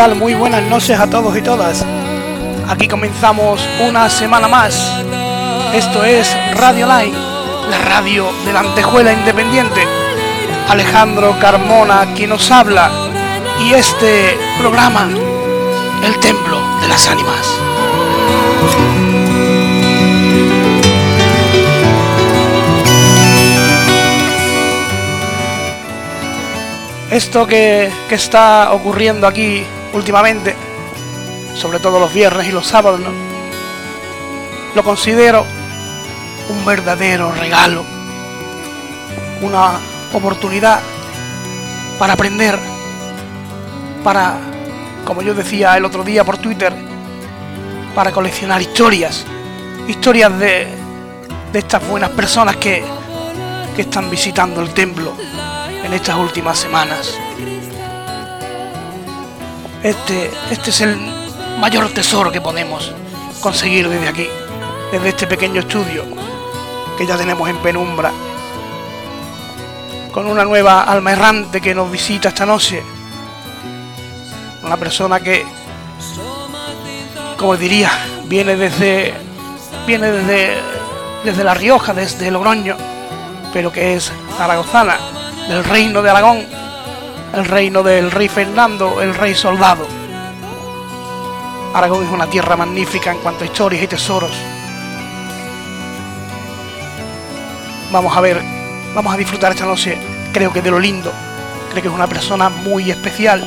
Muy buenas noches a todos y todas. Aquí comenzamos una semana más. Esto es Radio Line, la radio de la antejuela independiente. Alejandro Carmona quien nos habla y este programa, El Templo de las Ánimas. Esto que, que está ocurriendo aquí últimamente, sobre todo los viernes y los sábados, lo considero un verdadero regalo, una oportunidad para aprender, para, como yo decía el otro día por Twitter, para coleccionar historias, historias de, de estas buenas personas que, que están visitando el templo en estas últimas semanas. Este, este es el mayor tesoro que podemos conseguir desde aquí, desde este pequeño estudio que ya tenemos en penumbra, con una nueva alma errante que nos visita esta noche, una persona que, como diría, viene desde, viene desde, desde La Rioja, desde Logroño, pero que es zaragozana del reino de Aragón, el reino del rey Fernando, el rey soldado. Aragón es una tierra magnífica en cuanto a historias y tesoros. Vamos a ver, vamos a disfrutar esta noche, creo que de lo lindo. Creo que es una persona muy especial,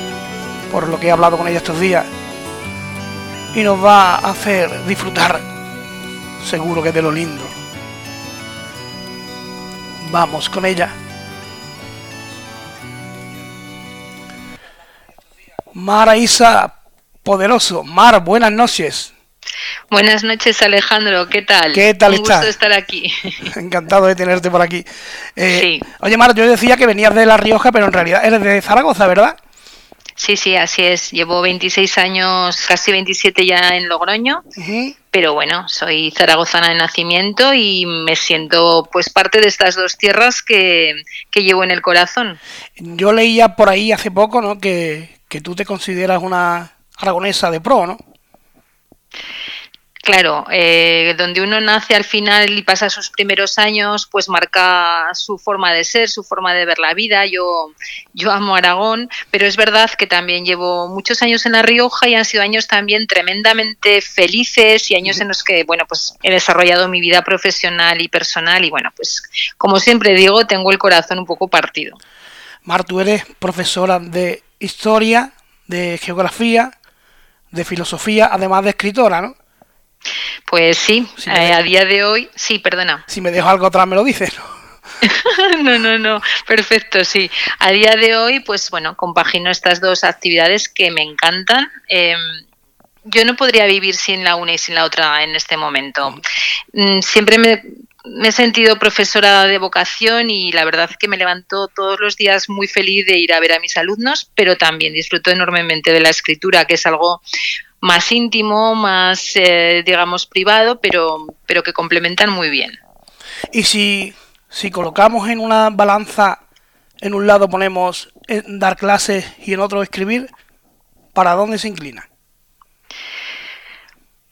por lo que he hablado con ella estos días. Y nos va a hacer disfrutar, seguro que de lo lindo. Vamos con ella. Mara Isa Poderoso. Mar, buenas noches. Buenas noches, Alejandro. ¿Qué tal? ¿Qué tal Un gusto estar aquí. Encantado de tenerte por aquí. Eh, Sí. Oye, Mar, yo decía que venías de La Rioja, pero en realidad eres de Zaragoza, ¿verdad? Sí, sí, así es. Llevo 26 años, casi 27 ya en Logroño, pero bueno, soy zaragozana de nacimiento y me siento pues parte de estas dos tierras que, que llevo en el corazón. Yo leía por ahí hace poco, ¿no? Que, que tú te consideras una aragonesa de pro, ¿no? Claro, eh, donde uno nace al final y pasa sus primeros años, pues marca su forma de ser, su forma de ver la vida. Yo, yo amo Aragón, pero es verdad que también llevo muchos años en La Rioja y han sido años también tremendamente felices y años en los que, bueno, pues he desarrollado mi vida profesional y personal y bueno, pues como siempre digo, tengo el corazón un poco partido. Mar, tú eres profesora de historia, de geografía, de filosofía, además de escritora, ¿no? Pues sí, eh, a día de hoy, sí, perdona. Si me dejo algo atrás me lo dices, ¿no? No, no, no, perfecto, sí. A día de hoy, pues bueno, compagino estas dos actividades que me encantan. Eh, yo no podría vivir sin la una y sin la otra en este momento. Mm, Siempre me, me he sentido profesora de vocación y la verdad es que me levanto todos los días muy feliz de ir a ver a mis alumnos, pero también disfruto enormemente de la escritura, que es algo más íntimo, más, eh, digamos, privado, pero, pero que complementan muy bien. Y si, si colocamos en una balanza, en un lado ponemos eh, dar clases y en otro escribir, ¿para dónde se inclina?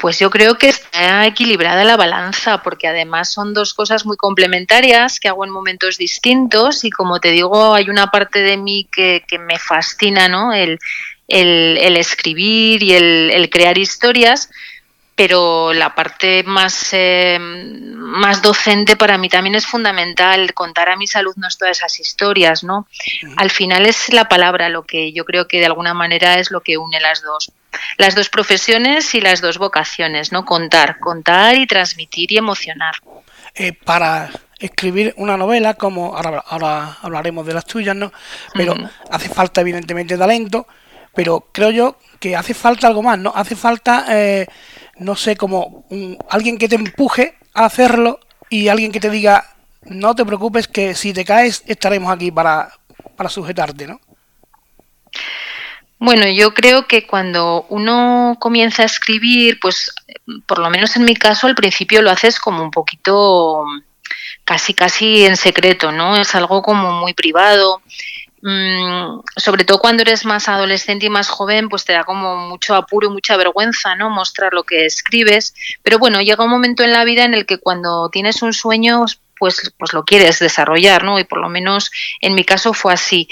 Pues yo creo que está equilibrada la balanza, porque además son dos cosas muy complementarias que hago en momentos distintos y como te digo, hay una parte de mí que, que me fascina, ¿no? El, el- escribir y el crear historias, pero la parte más, eh, más docente para mí también es fundamental contar a mis alumnos todas esas historias, ¿no? Al final es la palabra lo que yo creo que de alguna manera es lo que une las dos, las dos profesiones y las dos vocaciones, ¿no? Contar, contar y transmitir y emocionar. Eh, para escribir una novela, como ahora, ahora hablaremos de las tuyas, ¿no? Pero hace falta evidentemente talento, pero creo yo que hace falta algo más, ¿no? Hace falta, eh, no sé, como un- alguien que te empuje a hacerlo y alguien que te diga, no te preocupes que si te caes estaremos aquí para, para sujetarte, ¿no? Bueno, yo creo que cuando uno comienza a escribir, pues por lo menos en mi caso al principio lo haces como un poquito casi casi en secreto, ¿no? Es algo como muy privado sobre todo cuando eres más adolescente y más joven, pues te da como mucho apuro y mucha vergüenza, ¿no? Mostrar lo que escribes. Pero bueno, llega un momento en la vida en el que cuando tienes un sueño, pues, pues lo quieres desarrollar, ¿no? Y por lo menos en mi caso fue así.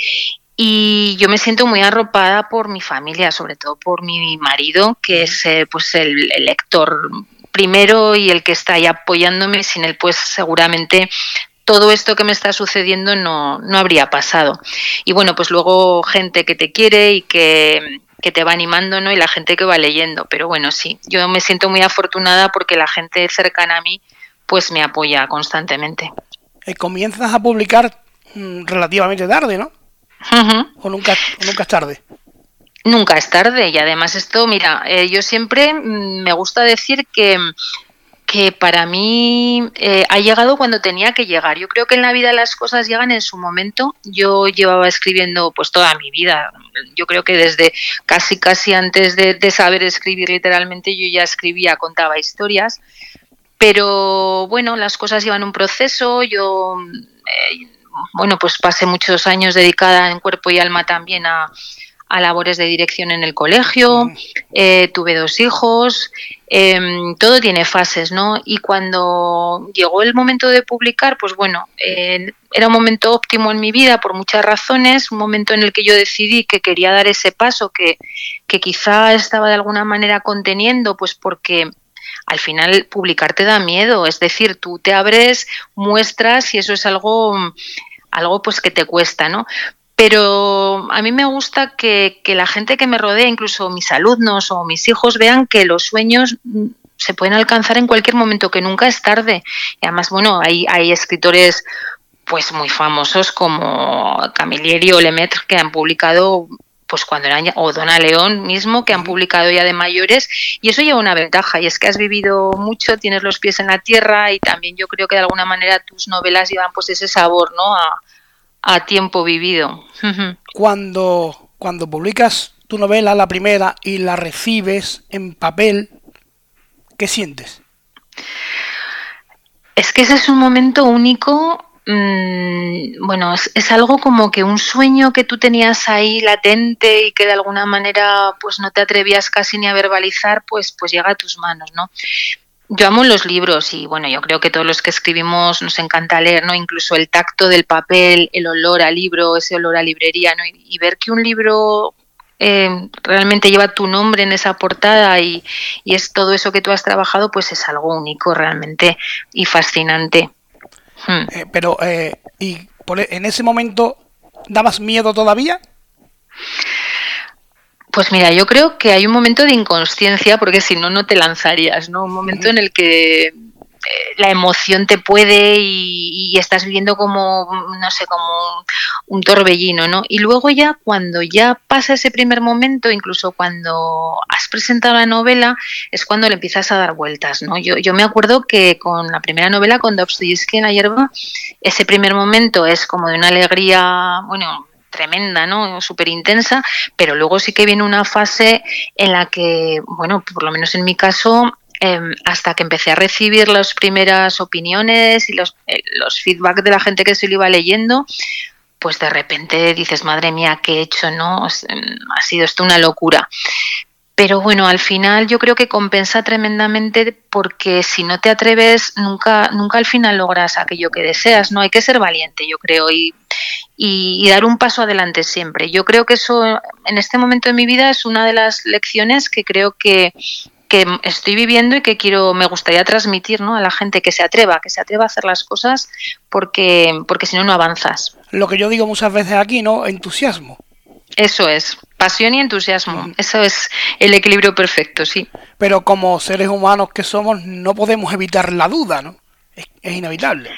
Y yo me siento muy arropada por mi familia, sobre todo por mi marido, que es eh, pues el, el lector primero y el que está ahí apoyándome. Sin él, pues seguramente todo esto que me está sucediendo no, no habría pasado. Y bueno, pues luego gente que te quiere y que, que te va animando, ¿no? Y la gente que va leyendo. Pero bueno, sí, yo me siento muy afortunada porque la gente cercana a mí pues me apoya constantemente. Eh, comienzas a publicar mm, relativamente tarde, ¿no? ¿O nunca, nunca es tarde? Nunca es tarde y además esto, mira, eh, yo siempre mm, me gusta decir que que para mí eh, ha llegado cuando tenía que llegar. Yo creo que en la vida las cosas llegan en su momento. Yo llevaba escribiendo pues toda mi vida. Yo creo que desde casi casi antes de, saber escribir literalmente yo ya escribía, contaba historias. Pero bueno, las cosas llevan un proceso. Yo eh, bueno pues pasé muchos años dedicada en cuerpo y alma también a, a labores de dirección en el colegio, eh, tuve dos hijos, em, todo tiene fases, ¿no? Y cuando llegó el momento de publicar, pues bueno, era un momento óptimo en mi vida por muchas razones, un momento en el que yo decidí que quería dar ese paso que, que quizá estaba de alguna manera conteniendo, pues porque al final publicar te da miedo, es decir, tú te abres, muestras y eso es algo algo pues que te cuesta, ¿no? Pero a mí me gusta que, la gente que me rodea, incluso mis alumnos o mis hijos, vean que los sueños mm, se pueden alcanzar en cualquier momento, que nunca es tarde. Y además, bueno, hay, hay escritores pues muy famosos como Camilleri o Lemaitre que han publicado pues cuando eran ya, o Dona León mismo, que han publicado ya de mayores, y eso lleva una ventaja, y es que has vivido mucho, tienes los pies en la tierra, y también yo creo que de alguna manera tus novelas llevan pues ese sabor, ¿no? A, a tiempo vivido. Cuando, cuando publicas tu novela, la primera, y la recibes en papel, ¿qué sientes? Es que ese es un momento único. Mm, bueno, es, es, algo como que un sueño que tú tenías ahí latente y que de alguna manera pues no te atrevías casi ni a verbalizar, pues, pues llega a tus manos, ¿no? Yo amo los libros y bueno, yo creo que todos los que escribimos nos encanta leer, ¿no? Incluso el tacto del papel, el olor al libro, ese olor a librería, ¿no? Y, ver que un libro eh, realmente lleva tu nombre en esa portada y, es todo eso que tú has trabajado, pues es algo único realmente y fascinante. Hmm. Eh, pero, eh, ¿y por, e, en ese momento dabas miedo todavía? Pues mira, yo creo que hay un momento de inconsciencia, porque si no, no te lanzarías, ¿no? Un momento en el que eh, la emoción te puede y, estás viviendo como, no sé, como un, torbellino, ¿no? Y luego ya, cuando ya pasa ese primer momento, incluso cuando has presentado la novela, es cuando le empiezas a dar vueltas, ¿no? Yo, yo me acuerdo que con la primera novela, con Dostoyevsky en la hierba, ese primer momento es como de una alegría, bueno, tremenda, ¿no? Súper intensa, pero luego sí que viene una fase en la que, bueno, por lo menos en mi caso, em, hasta que empecé a recibir las primeras opiniones y los, eh, los feedback de la gente que se lo iba leyendo, pues de repente dices, madre mía, ¿qué he hecho? ¿No? Em, ha sido esto una locura. Pero bueno, al final yo creo que compensa tremendamente porque si no te atreves, nunca, nunca al final logras aquello que deseas, ¿no? Hay que ser valiente, yo creo, y, y, dar un paso adelante siempre. Yo creo que eso en este momento de mi vida es una de las lecciones que creo que, que estoy viviendo y que quiero, me gustaría transmitir ¿no? a la gente que se atreva, que se atreva a hacer las cosas porque, porque si no, no avanzas. Lo que yo digo muchas veces aquí, ¿no? Entusiasmo. Eso es, pasión y entusiasmo. Eso es el equilibrio perfecto, sí. Pero como seres humanos que somos, no podemos evitar la duda, ¿no? es inevitable.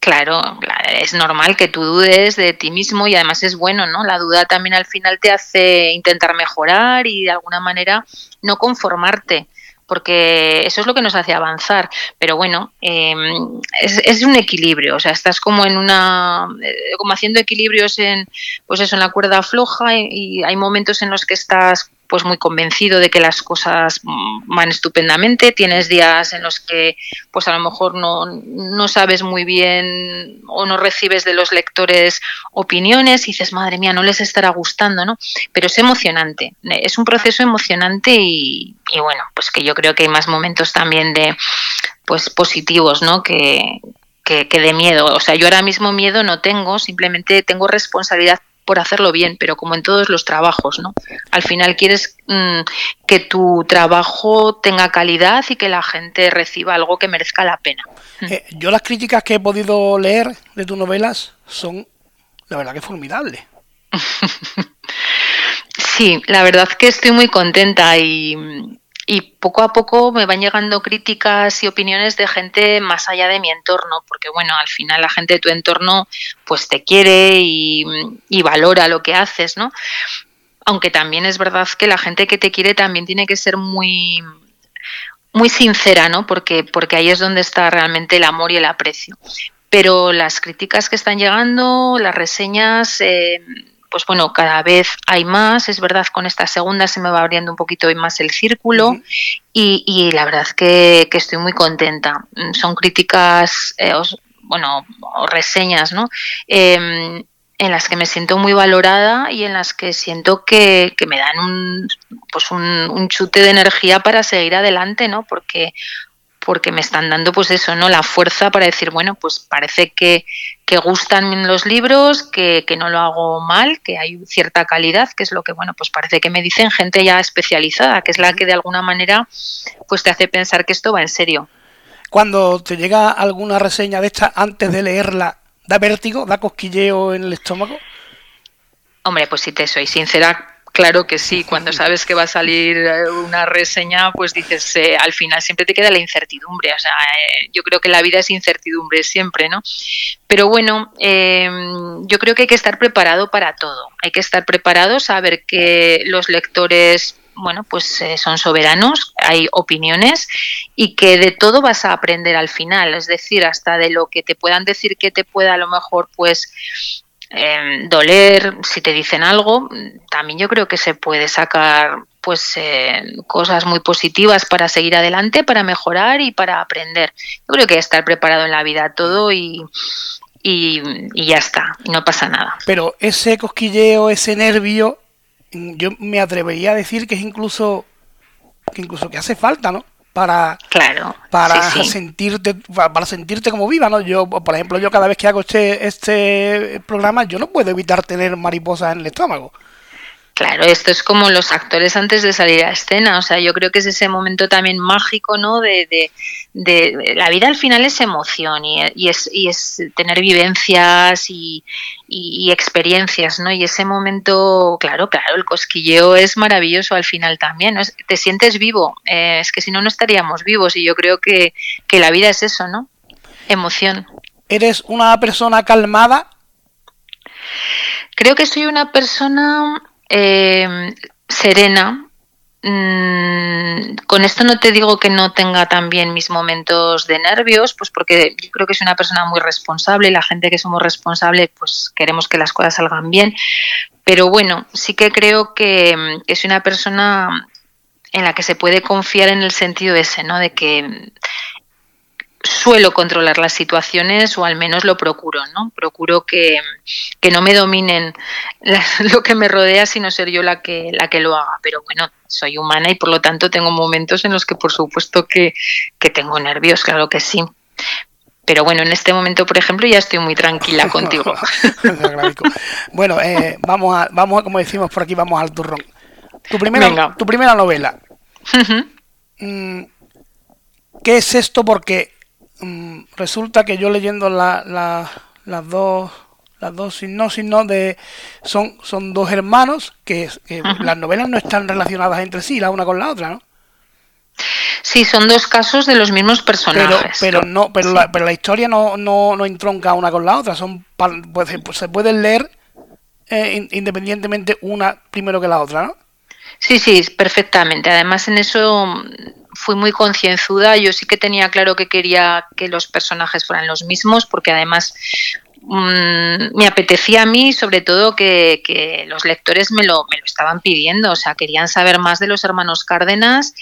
Claro, es normal que tú dudes de ti mismo y además es bueno, ¿no? La duda también al final te hace intentar mejorar y de alguna manera no conformarte, porque eso es lo que nos hace avanzar. Pero bueno, em, es, un equilibrio, o sea, estás como en una, eh, como haciendo equilibrios en, pues eso, en la cuerda floja y, hay momentos en los que estás pues muy convencido de que las cosas van estupendamente, tienes días en los que pues a lo mejor no, no sabes muy bien o no recibes de los lectores opiniones y dices, madre mía, no les estará gustando, ¿no? Pero es emocionante, es un proceso emocionante y, y bueno, pues que yo creo que hay más momentos también de pues positivos, ¿no? Que, que, de miedo. O sea, yo ahora mismo miedo no tengo, simplemente tengo responsabilidad por hacerlo bien, pero como en todos los trabajos, ¿no? Al final quieres mm, que tu trabajo tenga calidad y que la gente reciba algo que merezca la pena. Eh, yo las críticas que he podido leer de tus novelas son, la verdad, que formidables. sí, la verdad que estoy muy contenta y, y poco a poco me van llegando críticas y opiniones de gente más allá de mi entorno, porque bueno, al final la gente de tu entorno pues te quiere y, valora lo que haces, ¿no? Aunque también es verdad que la gente que te quiere también tiene que ser muy muy sincera, ¿no? Porque, porque ahí es donde está realmente el amor y el aprecio. Pero las críticas que están llegando, las reseñas, eh, pues bueno, cada vez hay más, es verdad, con esta segunda se me va abriendo un poquito más el círculo y, la verdad que, que, estoy muy contenta. Mm, son críticas, eh, bueno, o reseñas, ¿no? Em, en las que me siento muy valorada y en las que siento que, que me dan un, pues un, un, chute de energía para seguir adelante, ¿no? Porque porque me están dando pues eso, ¿no? La fuerza para decir, bueno, pues parece que, que gustan los libros, que, que, no lo hago mal, que hay cierta calidad, que es lo que, bueno, pues parece que me dicen gente ya especializada, que es la que de alguna manera pues te hace pensar que esto va en serio. Cuando te llega alguna reseña de esta antes de leerla, ¿da vértigo, da cosquilleo en el estómago? Hombre, pues si te soy sincera, Claro que sí, cuando sabes que va a salir eh, una reseña, pues dices, eh, al final siempre te queda la incertidumbre. O sea, eh, yo creo que la vida es incertidumbre siempre, ¿no? Pero bueno, em, yo creo que hay que estar preparado para todo. Hay que estar preparado, saber que los lectores bueno, pues son soberanos, hay opiniones y que de todo vas a aprender al final, es decir, hasta de lo que te puedan decir que te pueda a lo mejor pues Em, doler, si te dicen algo, también yo creo que se puede sacar pues eh, cosas muy positivas para seguir adelante, para mejorar y para aprender. Yo creo que estar preparado en la vida todo y, y, ya está, no pasa nada. Pero ese cosquilleo, ese nervio, yo me atrevería a decir que es incluso que incluso que hace falta, ¿no? Para claro para sentirte para sentirte como viva no yo por ejemplo yo cada vez que hago este este programa yo no puedo evitar tener mariposas en el estómago Claro, esto es como los actores antes de salir a escena, o sea, yo creo que es ese momento también mágico, ¿no? De, de, de la vida al final es emoción y, y, es, y es tener vivencias y, y, experiencias, ¿no? Y ese momento, claro, claro, el cosquilleo es maravilloso al final también, ¿no? te sientes vivo, eh, es que si no, no estaríamos vivos y yo creo que, que la vida es eso, ¿no? Emoción. ¿Eres una persona calmada? Creo que soy una persona eh, serena. Mm, con esto no te digo que no tenga también mis momentos de nervios, pues porque yo creo que soy una persona muy responsable y la gente que somos responsables, pues queremos que las cosas salgan bien. Pero bueno, sí que creo que, que soy una persona en la que se puede confiar en el sentido ese, ¿no? De que suelo controlar las situaciones o al menos lo procuro, ¿no? Procuro que, no me dominen lo que me rodea, sino ser yo la que, la que lo haga. Pero bueno, soy humana y por lo tanto tengo momentos en los que por supuesto que, tengo nervios, claro que sí. Pero bueno, en este momento, por ejemplo, ya estoy muy tranquila contigo. bueno, eh, vamos, a, vamos a, como decimos por aquí, vamos al turrón. Tu primera, tu primera novela. Mm, ¿Qué es esto? Porque Mm, resulta que yo leyendo la, las dos las dos sin no de son son dos hermanos que, las novelas no están relacionadas entre sí la una con la otra no Sí, son dos casos de los mismos personajes. Pero, pero no, pero, la, pero la historia no, no, no entronca una con la otra. Son pues, se pueden leer eh, independientemente una primero que la otra, ¿no? Sí, sí, perfectamente. Además, en eso fui muy concienzuda. Yo sí que tenía claro que quería que los personajes fueran los mismos, porque además mm, me apetecía a mí, sobre todo, que, los lectores me lo, me lo estaban pidiendo, o sea, querían saber más de los hermanos Cárdenas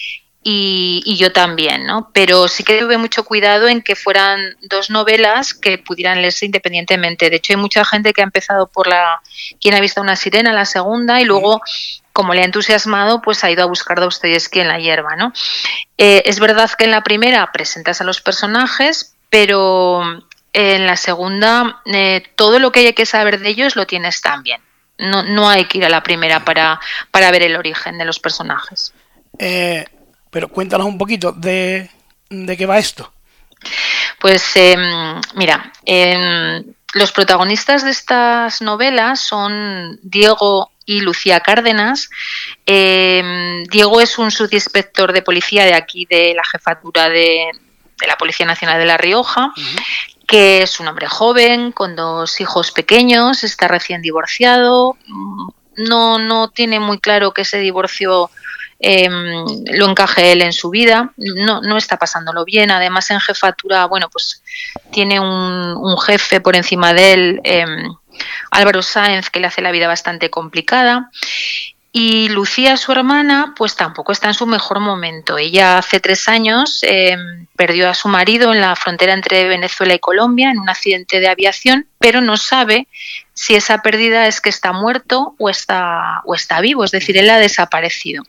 y, yo también, ¿no? Pero sí que tuve mucho cuidado en que fueran dos novelas que pudieran leerse independientemente. De hecho, hay mucha gente que ha empezado por la Quien ha visto una sirena, la segunda, y luego, como le ha entusiasmado, pues ha ido a buscar Dostoyevsky en la hierba, ¿no? Eh, es verdad que en la primera presentas a los personajes, pero en la segunda eh, todo lo que hay que saber de ellos lo tienes también. No, no hay que ir a la primera para, para ver el origen de los personajes. Eh, pero cuéntanos un poquito de, qué va esto. Pues em, mira, em, los protagonistas de estas novelas son Diego y Lucía Cárdenas. Em, Diego es un subinspector de policía de aquí, de la jefatura de, la Policía Nacional de La Rioja, que es un hombre joven, con dos hijos pequeños, está recién divorciado, no, no tiene muy claro que ese divorcio eh, lo encaje él en su vida, no, no está pasándolo bien, además en jefatura, bueno, pues tiene un, jefe por encima de él, em, Álvaro Sáenz, que le hace la vida bastante complicada. Y Lucía, su hermana, pues tampoco está en su mejor momento. Ella hace tres años em, perdió a su marido en la frontera entre Venezuela y Colombia en un accidente de aviación, pero no sabe si esa pérdida es que está muerto o está, o está vivo, es decir, él ha desaparecido.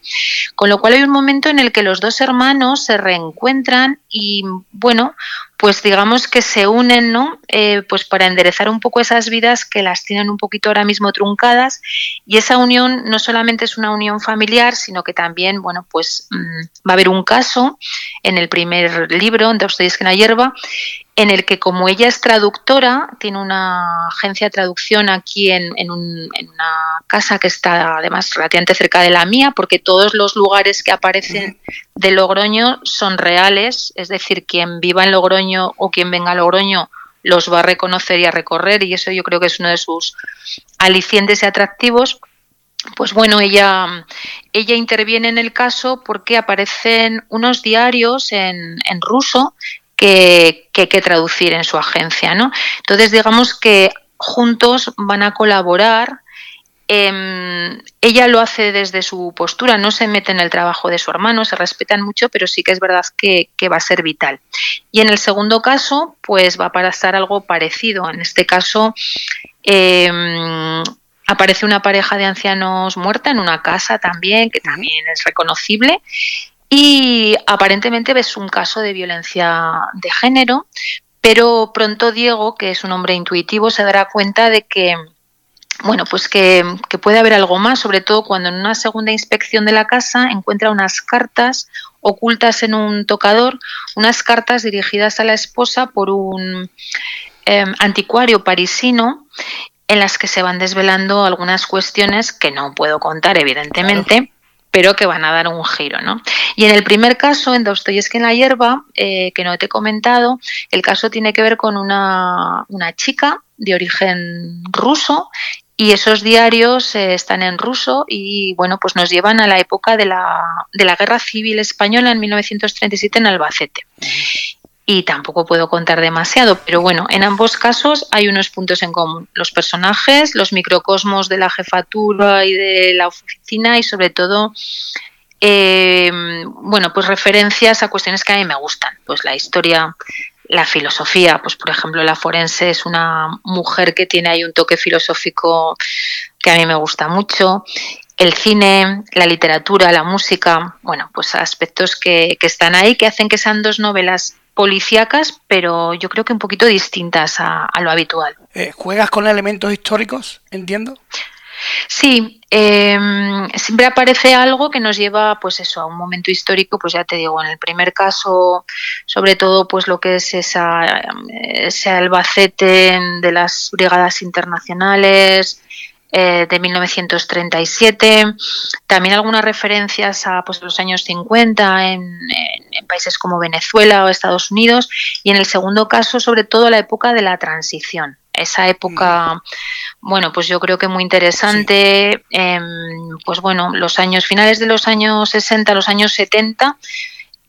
Con lo cual hay un momento en el que los dos hermanos se reencuentran y, bueno, pues digamos que se unen, ¿no? Eh, pues para enderezar un poco esas vidas que las tienen un poquito ahora mismo truncadas y esa unión no solamente es una unión familiar, sino que también, bueno, pues mm, va a haber un caso en el primer libro, de ustedes que la hierba, en el que como ella es traductora, tiene una agencia de traducción aquí en, una casa que está además relativamente cerca de la mía, porque todos los lugares que aparecen de Logroño son reales, es decir, quien viva en Logroño o quien venga a Logroño los va a reconocer y a recorrer, y eso yo creo que es uno de sus alicientes y atractivos. Pues bueno, ella, ella interviene en el caso porque aparecen unos diarios en, en ruso que, hay que traducir en su agencia. ¿no? Entonces, digamos que juntos van a colaborar. Em, ella lo hace desde su postura, no se mete en el trabajo de su hermano, se respetan mucho, pero sí que es verdad que, va a ser vital. Y en el segundo caso, pues va a pasar algo parecido. En este caso, em, aparece una pareja de ancianos muerta en una casa también, que también es reconocible, y aparentemente ves un caso de violencia de género, pero pronto Diego, que es un hombre intuitivo, se dará cuenta de que bueno, pues que, puede haber algo más, sobre todo cuando en una segunda inspección de la casa encuentra unas cartas ocultas en un tocador, unas cartas dirigidas a la esposa por un em, anticuario parisino en las que se van desvelando algunas cuestiones que no puedo contar, evidentemente pero que van a dar un giro. ¿no? Y en el primer caso, en Dostoyevsky en la hierba, eh, que no te he comentado, el caso tiene que ver con una, una chica de origen ruso y esos diarios eh, están en ruso y bueno, pues nos llevan a la época de la, de la Guerra Civil Española en 1937 en Albacete y tampoco puedo contar demasiado, pero bueno, en ambos casos hay unos puntos en común. Los personajes, los microcosmos de la jefatura y de la oficina y sobre todo, eh, bueno, pues referencias a cuestiones que a mí me gustan. Pues la historia, la filosofía, pues por ejemplo la forense es una mujer que tiene ahí un toque filosófico que a mí me gusta mucho el cine, la literatura, la música, bueno, pues aspectos que, que, están ahí, que hacen que sean dos novelas policíacas, pero yo creo que un poquito distintas a, lo habitual. Eh, ¿Juegas con elementos históricos, entiendo? Sí, em, siempre aparece algo que nos lleva, pues eso, a un momento histórico, pues ya te digo, en el primer caso, sobre todo, pues lo que es esa, ese Albacete de las brigadas internacionales, eh, de 1937, también algunas referencias a pues, los años 50 en, países como Venezuela o Estados Unidos, y en el segundo caso, sobre todo, la época de la transición. Esa época, mm. bueno, pues yo creo que muy interesante, em, pues bueno, los años finales de los años 60, los años 70,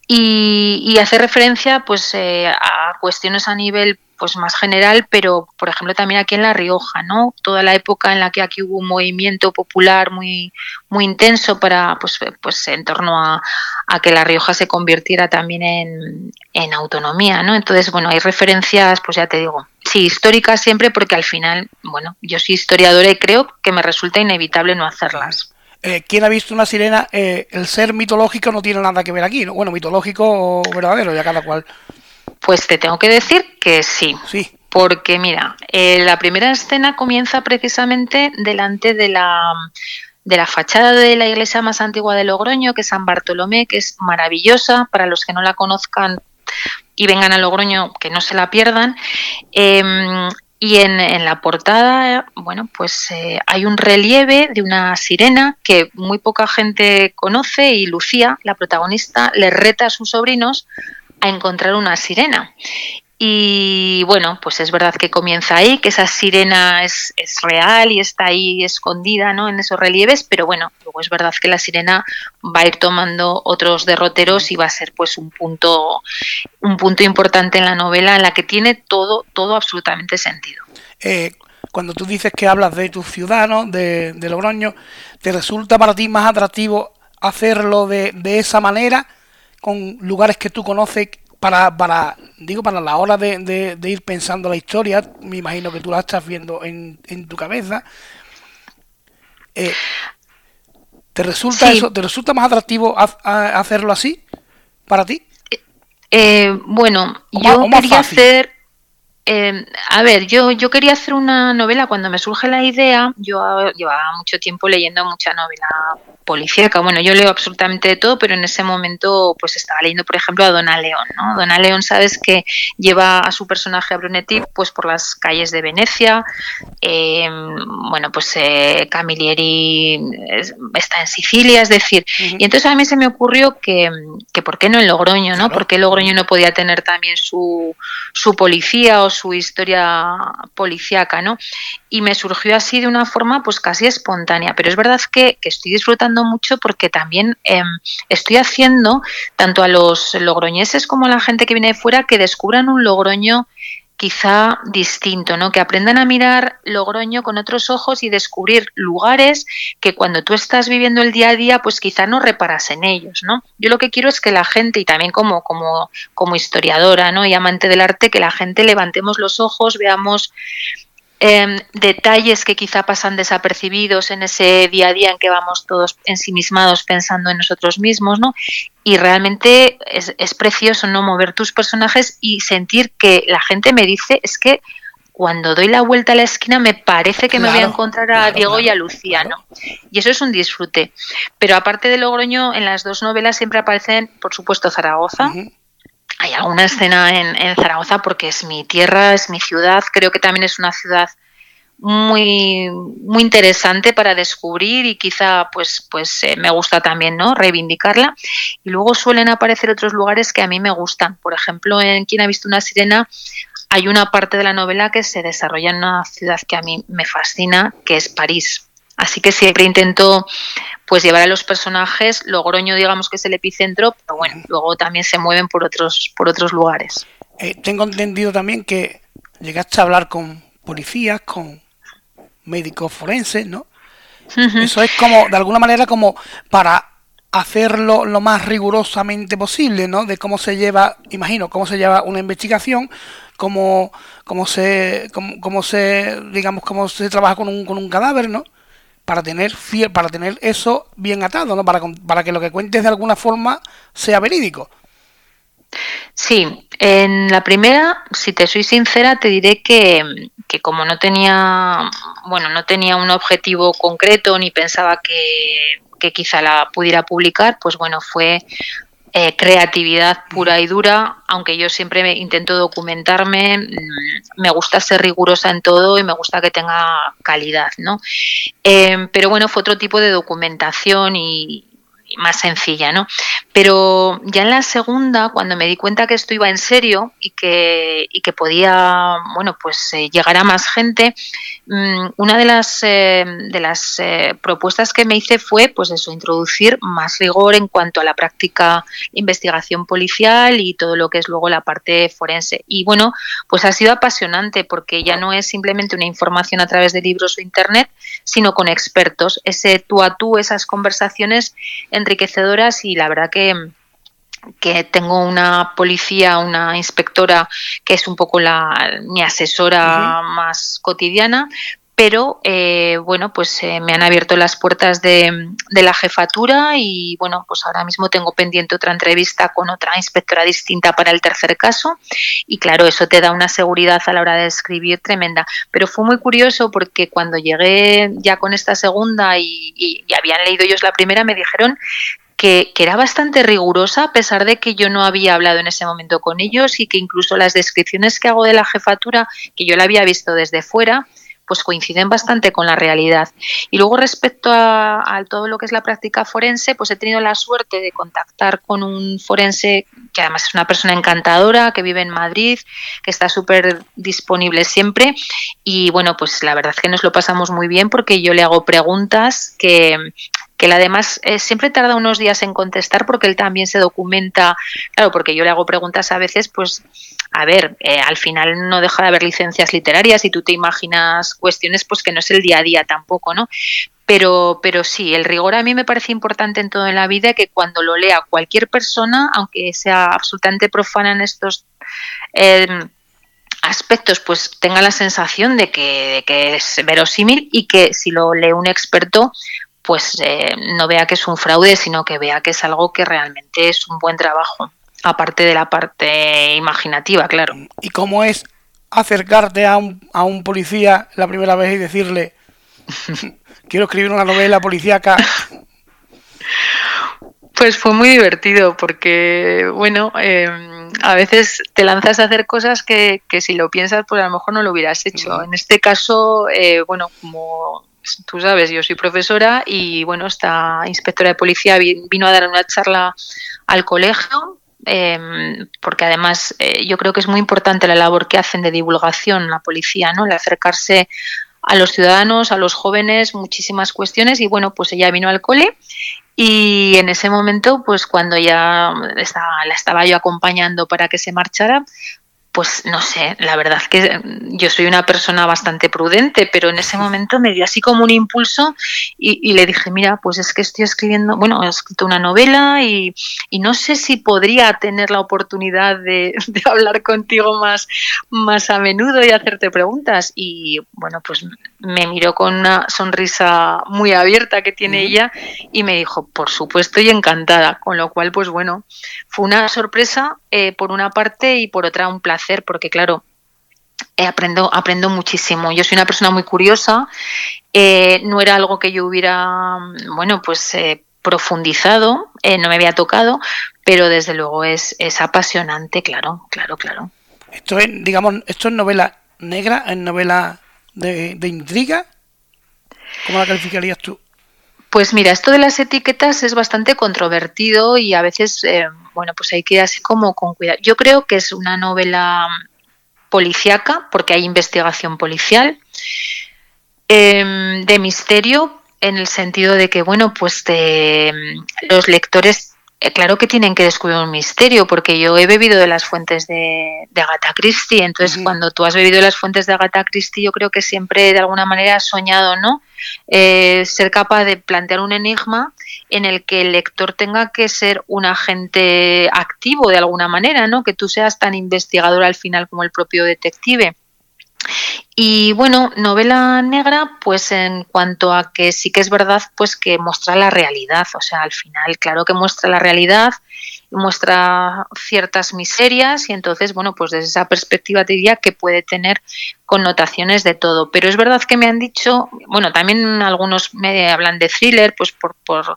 y, hace referencia pues eh, a cuestiones a nivel pues más general, pero por ejemplo también aquí en La Rioja, ¿no? Toda la época en la que aquí hubo un movimiento popular muy, muy intenso para, pues, pues en torno a, que La Rioja se convirtiera también en, en autonomía, ¿no? Entonces, bueno, hay referencias, pues ya te digo, sí, históricas siempre porque al final, bueno, yo soy historiadora y creo que me resulta inevitable no hacerlas. Eh, ¿Quién ha visto una sirena? Eh, el ser mitológico no tiene nada que ver aquí, ¿no? Bueno, mitológico o verdadero, ya cada cual. Pues te tengo que decir que sí. Sí. Porque mira, eh, la primera escena comienza precisamente delante de la de la fachada de la iglesia más antigua de Logroño, que es San Bartolomé, que es maravillosa. Para los que no la conozcan y vengan a Logroño, que no se la pierdan. Em, y en, la portada, bueno, pues eh, hay un relieve de una sirena que muy poca gente conoce y Lucía, la protagonista, le reta a sus sobrinos a encontrar una sirena. Y bueno, pues es verdad que comienza ahí, que esa sirena es, es, real y está ahí escondida ¿no? en esos relieves, pero bueno, luego es verdad que la sirena va a ir tomando otros derroteros y va a ser pues un punto, un punto importante en la novela en la que tiene todo, todo absolutamente sentido. Eh, cuando tú dices que hablas de tu ciudad, ¿no? de, de Logroño, ¿te resulta para ti más atractivo hacerlo de, de esa manera, con lugares que tú conoces para, para, digo, para la hora de, de, ir pensando la historia, me imagino que tú la estás viendo en, en tu cabeza. Eh, ¿Te resulta eso, te resulta más atractivo hacerlo así para ti? Eh, bueno, yo quería hacer eh, a ver, yo, yo quería hacer una novela cuando me surge la idea. Yo llevaba mucho tiempo leyendo mucha novela policíaca. Bueno, yo leo absolutamente de todo, pero en ese momento pues estaba leyendo, por ejemplo, a Dona León. ¿no? Dona León, sabes que lleva a su personaje a Brunetti pues por las calles de Venecia. Eh, bueno, pues eh, Camilleri está en Sicilia, es decir. Y entonces a mí se me ocurrió que, que ¿por qué no en Logroño? ¿no? ¿Por qué Logroño no podía tener también su, su policía o su historia policíaca, ¿no? Y me surgió así de una forma pues casi espontánea, pero es verdad que, estoy disfrutando mucho porque también em, estoy haciendo tanto a los logroñeses como a la gente que viene de fuera que descubran un Logroño quizá distinto, ¿no? Que aprendan a mirar Logroño con otros ojos y descubrir lugares que cuando tú estás viviendo el día a día, pues quizá no reparas en ellos, ¿no? Yo lo que quiero es que la gente, y también como, como, como historiadora, ¿no? Y amante del arte, que la gente levantemos los ojos, veamos Em, detalles que quizá pasan desapercibidos en ese día a día en que vamos todos ensimismados pensando en nosotros mismos, ¿no? Y realmente es, es precioso no mover tus personajes y sentir que la gente me dice es que cuando doy la vuelta a la esquina me parece que me voy a encontrar a Diego y a Lucía, ¿no? Y eso es un disfrute. Pero aparte de Logroño, en las dos novelas siempre aparecen, por supuesto, Zaragoza, hay alguna escena en, Zaragoza porque es mi tierra, es mi ciudad, creo que también es una ciudad muy muy interesante para descubrir y quizá pues pues eh, me gusta también no reivindicarla. Y luego suelen aparecer otros lugares que a mí me gustan. Por ejemplo en quien ha visto una sirena hay una parte de la novela que se desarrolla en una ciudad que a mí me fascina que es París así que siempre intento pues llevar a los personajes, Logroño digamos que es el epicentro, pero bueno, luego también se mueven por otros, por otros lugares. Eh, tengo entendido también que llegaste a hablar con policías, con médicos forenses, ¿no? Eso es como, de alguna manera, como para hacerlo lo más rigurosamente posible, ¿no? De cómo se lleva, imagino, cómo se lleva una investigación, cómo, cómo se, cómo, cómo se, digamos, cómo se trabaja con un, con un cadáver, ¿no? Para tener para tener eso bien atado, ¿no? Para, para que lo que cuentes de alguna forma sea verídico. Sí, en la primera, si te soy sincera, te diré que, que, como no tenía, bueno, no tenía un objetivo concreto ni pensaba que, que quizá la pudiera publicar, pues bueno, fue eh, creatividad pura y dura, aunque yo siempre intento documentarme, mm, me gusta ser rigurosa en todo y me gusta que tenga calidad, ¿no? Eh, pero bueno, fue otro tipo de documentación y, más sencilla, ¿no? Pero ya en la segunda, cuando me di cuenta que esto iba en serio y que, y que podía, bueno, pues eh, llegar a más gente, mm, una de las, eh, de las eh, propuestas que me hice fue, pues eso, introducir más rigor en cuanto a la práctica investigación policial y todo lo que es luego la parte forense. Y bueno, pues ha sido apasionante porque ya no es simplemente una información a través de libros o internet, sino con expertos. Ese tú a tú, esas conversaciones enriquecedoras y la verdad que que tengo una policía, una inspectora que es un poco la, mi asesora más cotidiana, pero eh, bueno, pues eh, me han abierto las puertas de, la jefatura y bueno, pues ahora mismo tengo pendiente otra entrevista con otra inspectora distinta para el tercer caso y claro, eso te da una seguridad a la hora de escribir tremenda. Pero fue muy curioso porque cuando llegué ya con esta segunda y, y habían leído ellos la primera, me dijeron que, era bastante rigurosa, a pesar de que yo no había hablado en ese momento con ellos y que incluso las descripciones que hago de la jefatura, que yo la había visto desde fuera, pues coinciden bastante con la realidad. Y luego respecto a, todo lo que es la práctica forense, pues he tenido la suerte de contactar con un forense que además es una persona encantadora, que vive en Madrid, que está súper disponible siempre. Y bueno, pues la verdad es que nos lo pasamos muy bien porque yo le hago preguntas que, que él además eh, siempre tarda unos días en contestar porque él también se documenta, claro, porque yo le hago preguntas a veces, pues, a ver, eh, al final no deja de haber licencias literarias y tú te imaginas cuestiones pues que no es el día a día tampoco, ¿no? Pero, pero sí, el rigor a mí me parece importante en todo en la vida que cuando lo lea cualquier persona, aunque sea absolutamente profana en estos em, aspectos, pues tenga la sensación de que, de que, es verosímil y que si lo lee un experto, pues eh, no vea que es un fraude, sino que vea que es algo que realmente es un buen trabajo, aparte de la parte imaginativa, claro. ¿Y cómo es acercarte a un, a un policía la primera vez y decirle, quiero escribir una novela policíaca? Pues fue muy divertido porque, bueno, em, a veces te lanzas a hacer cosas que, que, si lo piensas, pues a lo mejor no lo hubieras hecho. En este caso, eh, bueno, como tú sabes, yo soy profesora y bueno, esta inspectora de policía vino a dar una charla al colegio em, porque además eh, yo creo que es muy importante la labor que hacen de divulgación la policía, ¿no? El acercarse a los ciudadanos, a los jóvenes, muchísimas cuestiones y bueno, pues ella vino al cole y en ese momento, pues cuando ya la estaba yo acompañando para que se marchara, pues no sé, la verdad que yo soy una persona bastante prudente, pero en ese momento me dio así como un impulso y, le dije, mira, pues es que estoy escribiendo, bueno, he escrito una novela y, no sé si podría tener la oportunidad de, hablar contigo más, más a menudo y hacerte preguntas. Y bueno, pues me miró con una sonrisa muy abierta que tiene ella y me dijo, por supuesto y encantada, con lo cual, pues bueno, fue una sorpresa eh, por una parte y por otra un placer, porque claro, eh, aprendo, aprendo muchísimo. Yo soy una persona muy curiosa, eh, no era algo que yo hubiera, bueno, pues profundizado, no me había tocado, pero desde luego es, es apasionante, claro, claro, claro. Esto es, digamos, esto es novela negra, es novela de, de intriga. ¿Cómo la calificarías tú? Pues mira, esto de las etiquetas es bastante controvertido y a veces, eh, bueno, pues hay que ir así como con cuidado. Yo creo que es una novela policíaca, porque hay investigación policial, em, de misterio, en el sentido de que, bueno, pues de, los lectores eh, claro que tienen que descubrir un misterio, porque yo he bebido de las fuentes de, de Agatha Christie, entonces cuando tú has bebido de las fuentes de Agatha Christie, yo creo que siempre de alguna manera has soñado, ¿no? Eh, ser capaz de plantear un enigma en el que el lector tenga que ser un agente activo de alguna manera, ¿no? Que tú seas tan investigador al final como el propio detective. Y bueno, novela negra, pues en cuanto a que sí que es verdad, pues que muestra la realidad, o sea, al final, claro que muestra la realidad, muestra ciertas miserias y entonces, bueno, pues desde esa perspectiva te diría que puede tener connotaciones de todo. Pero es verdad que me han dicho, bueno, también algunos me hablan de thriller, pues por, por,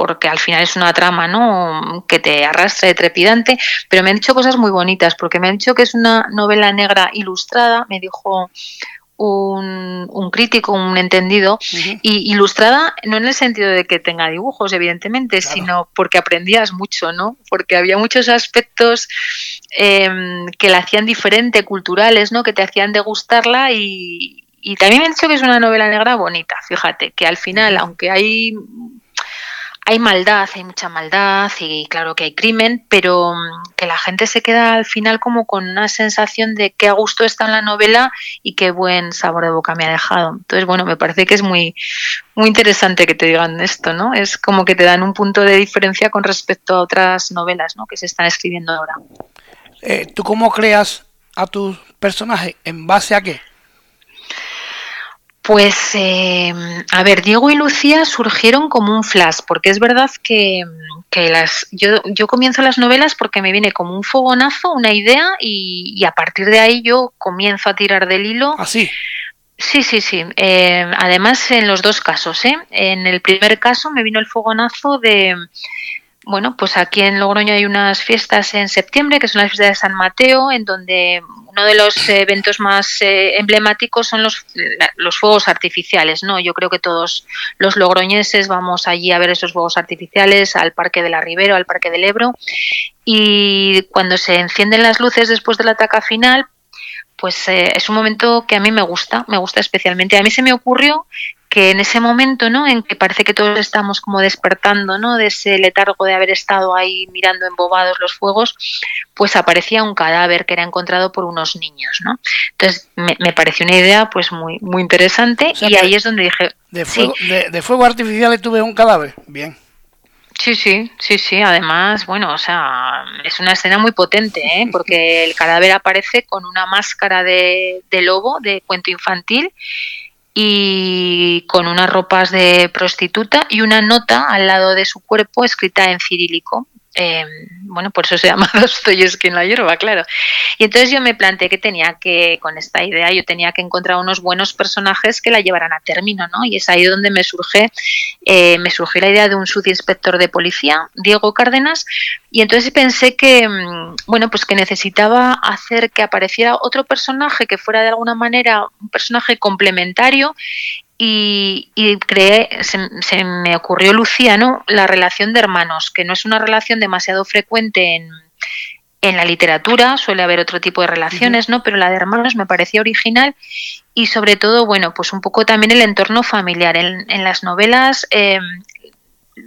porque al final es una trama ¿no? que te arrastra de trepidante, pero me han dicho cosas muy bonitas, porque me han dicho que es una novela negra ilustrada, me dijo un, crítico, un entendido, y ilustrada no en el sentido de que tenga dibujos, evidentemente, sino porque aprendías mucho, ¿no? Porque había muchos aspectos em, que la hacían diferente, culturales, ¿no? Que te hacían degustarla y, y también me han dicho que es una novela negra bonita, fíjate, que al final, aunque hay hay maldad, hay mucha maldad y claro que hay crimen, pero mm, que la gente se queda al final como con una sensación de qué a gusto está en la novela y qué buen sabor de boca me ha dejado. Entonces, bueno, me parece que es muy, muy interesante que te digan esto, ¿no? Es como que te dan un punto de diferencia con respecto a otras novelas, ¿no? Que se están escribiendo ahora. Eh, ¿Tú cómo creas a tus personajes? ¿En base a qué? Pues, eh, a ver, Diego y Lucía surgieron como un flash, porque es verdad que, las, yo, yo, comienzo las novelas porque me viene como un fogonazo, una idea, y, a partir de ahí yo comienzo a tirar del hilo. ¿Así? ¿Ah, sí, sí, sí. Eh, además, en los dos casos. ¿eh? En el primer caso me vino el fogonazo de, bueno, pues aquí en Logroño hay unas fiestas en septiembre, que son las fiestas de San Mateo, en donde uno de los eventos más eh, emblemáticos son los, los fuegos artificiales, ¿no? Yo creo que todos los logroñeses vamos allí a ver esos fuegos artificiales, al Parque de la Ribera, al Parque del Ebro, y cuando se encienden las luces después del ataque final, pues eh, es un momento que a mí me gusta, me gusta especialmente. A mí se me ocurrió que en ese momento, ¿no? En que parece que todos estamos como despertando, ¿no? De ese letargo de haber estado ahí mirando embobados los fuegos, pues aparecía un cadáver que era encontrado por unos niños, ¿no? Entonces me, pareció una idea, pues muy muy interesante y ahí es donde dije de fuego, de, fuego artificial tuve un cadáver, bien. Sí, sí, sí, sí. Además, bueno, o sea, es una escena muy potente, ¿eh? porque el cadáver aparece con una máscara de, de lobo de cuento infantil y con unas ropas de prostituta y una nota al lado de su cuerpo escrita en cirílico. Eh, bueno, por eso se llama Dostoyevsky en la hierba, claro. Y entonces yo me planteé que tenía que, con esta idea, yo tenía que encontrar unos buenos personajes que la llevaran a término, ¿no? Y es ahí donde me surge, eh, me surgió la idea de un subinspector de policía, Diego Cárdenas, y entonces pensé que, mm, bueno, pues que necesitaba hacer que apareciera otro personaje que fuera de alguna manera un personaje complementario y, creé, se, me ocurrió Lucía, ¿no? La relación de hermanos, que no es una relación demasiado frecuente en, en la literatura, suele haber otro tipo de relaciones, ¿no? Pero la de hermanos me parecía original y sobre todo, bueno, pues un poco también el entorno familiar. En, en las novelas eh,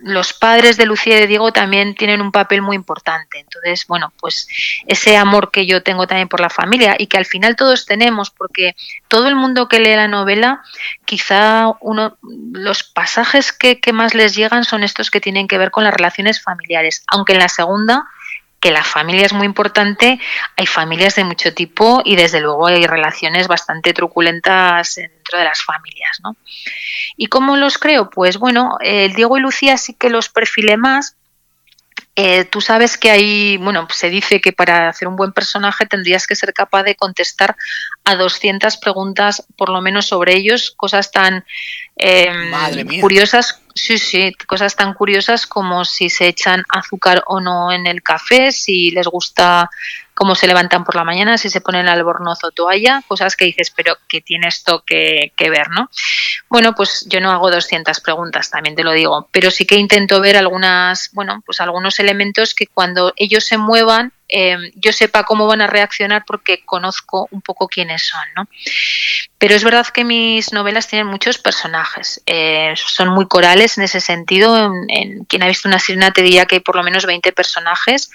los padres de Lucía y de Diego también tienen un papel muy importante. Entonces, bueno, pues ese amor que yo tengo también por la familia y que al final todos tenemos, porque todo el mundo que lee la novela, quizá uno, los pasajes que, que más les llegan son estos que tienen que ver con las relaciones familiares, aunque en la segunda que la familia es muy importante, hay familias de mucho tipo y desde luego hay relaciones bastante truculentas dentro de las familias. ¿no? ¿Y cómo los creo? Pues bueno, el Diego y Lucía sí que los perfilé más. Eh, tú sabes que hay, bueno, se dice que para hacer un buen personaje tendrías que ser capaz de contestar a 200 preguntas por lo menos sobre ellos, cosas tan eh, curiosas Sí, sí, cosas tan curiosas como si se echan azúcar o no en el café, si les gusta cómo se levantan por la mañana, si se ponen albornoz o toalla, cosas que dices, pero que tiene esto que, que, ver, ¿no? Bueno, pues yo no hago 200 preguntas, también te lo digo, pero sí que intento ver algunas, bueno, pues algunos elementos que cuando ellos se muevan Em, yo sepa cómo van a reaccionar porque conozco un poco quiénes son. ¿no? Pero es verdad que mis novelas tienen muchos personajes, eh, son muy corales en ese sentido. En, quien ha visto una sirena te diría que hay por lo menos 20 personajes.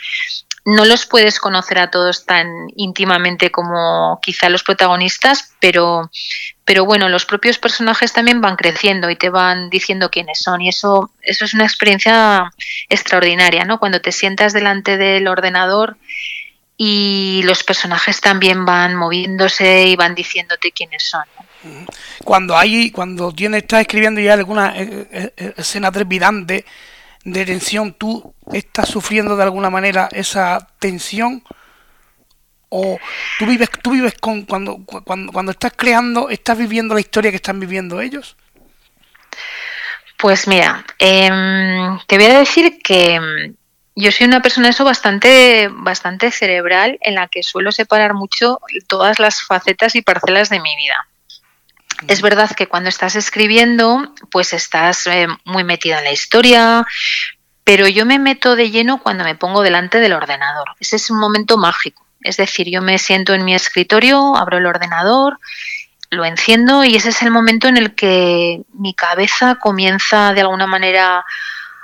No los puedes conocer a todos tan íntimamente como quizá los protagonistas, pero, pero bueno, los propios personajes también van creciendo y te van diciendo quiénes son y eso, eso es una experiencia extraordinaria, ¿no? Cuando te sientas delante del ordenador y los personajes también van moviéndose y van diciéndote quiénes son. Cuando hay, cuando tienes, estás escribiendo ya alguna eh, eh, eh, escena trepidante de tensión, ¿tú estás sufriendo de alguna manera esa tensión? ¿O tú vives, tú vives con, cuando, cuando, cuando estás creando, estás viviendo la historia que están viviendo ellos? Pues mira, em, te voy a decir que em, yo soy una persona eso bastante, bastante cerebral en la que suelo separar mucho todas las facetas y parcelas de mi vida. Es verdad que cuando estás escribiendo, pues estás eh, muy metida en la historia, pero yo me meto de lleno cuando me pongo delante del ordenador. Ese es un momento mágico. Es decir, yo me siento en mi escritorio, abro el ordenador, lo enciendo y ese es el momento en el que mi cabeza comienza de alguna manera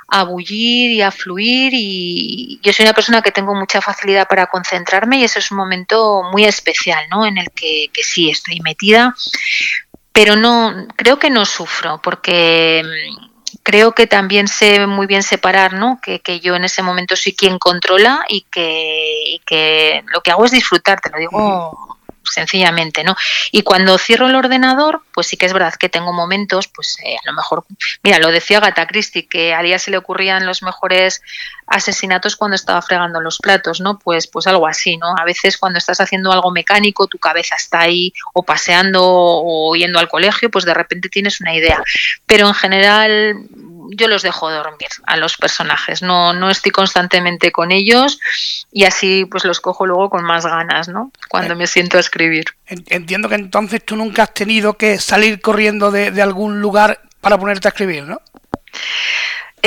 a bullir y a fluir y yo soy una persona que tengo mucha facilidad para concentrarme y ese es un momento muy especial, ¿no? En el que, que sí estoy metida, pero no creo que no sufro porque mm, creo que también sé muy bien separar, ¿no? Que, que yo en ese momento soy quien controla y que, y que lo que hago es disfrutar, te lo digo sencillamente, ¿no? Y cuando cierro el ordenador, pues sí que es verdad que tengo momentos, pues eh, a lo mejor, mira, lo decía Gata Christie, que a día se le ocurrían los mejores asesinatos cuando estaba fregando los platos, ¿no? Pues, pues algo así, ¿no? A veces cuando estás haciendo algo mecánico, tu cabeza está ahí o paseando o yendo al colegio, pues de repente tienes una idea. Pero en general yo los dejo dormir a los personajes, no, no estoy constantemente con ellos y así pues los cojo luego con más ganas, ¿no? Cuando eh, me siento a escribir. Entiendo que entonces tú nunca has tenido que salir corriendo de, de algún lugar para ponerte a escribir, ¿no?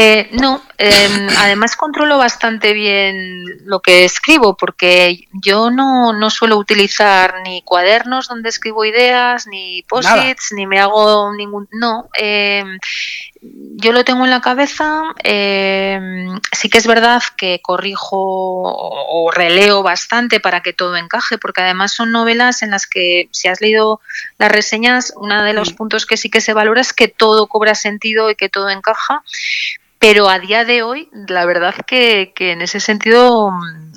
Eh, no, em, además controlo bastante bien lo que escribo porque yo no, no suelo utilizar ni cuadernos donde escribo ideas, ni posits, ni me hago ningún... No, em, yo lo tengo en la cabeza. Em, sí que es verdad que corrijo o, releo bastante para que todo encaje, porque además son novelas en las que, si has leído las reseñas, uno de los puntos que sí que se valora es que todo cobra sentido y que todo encaja. Pero a día de hoy, la verdad que, que en ese sentido mm,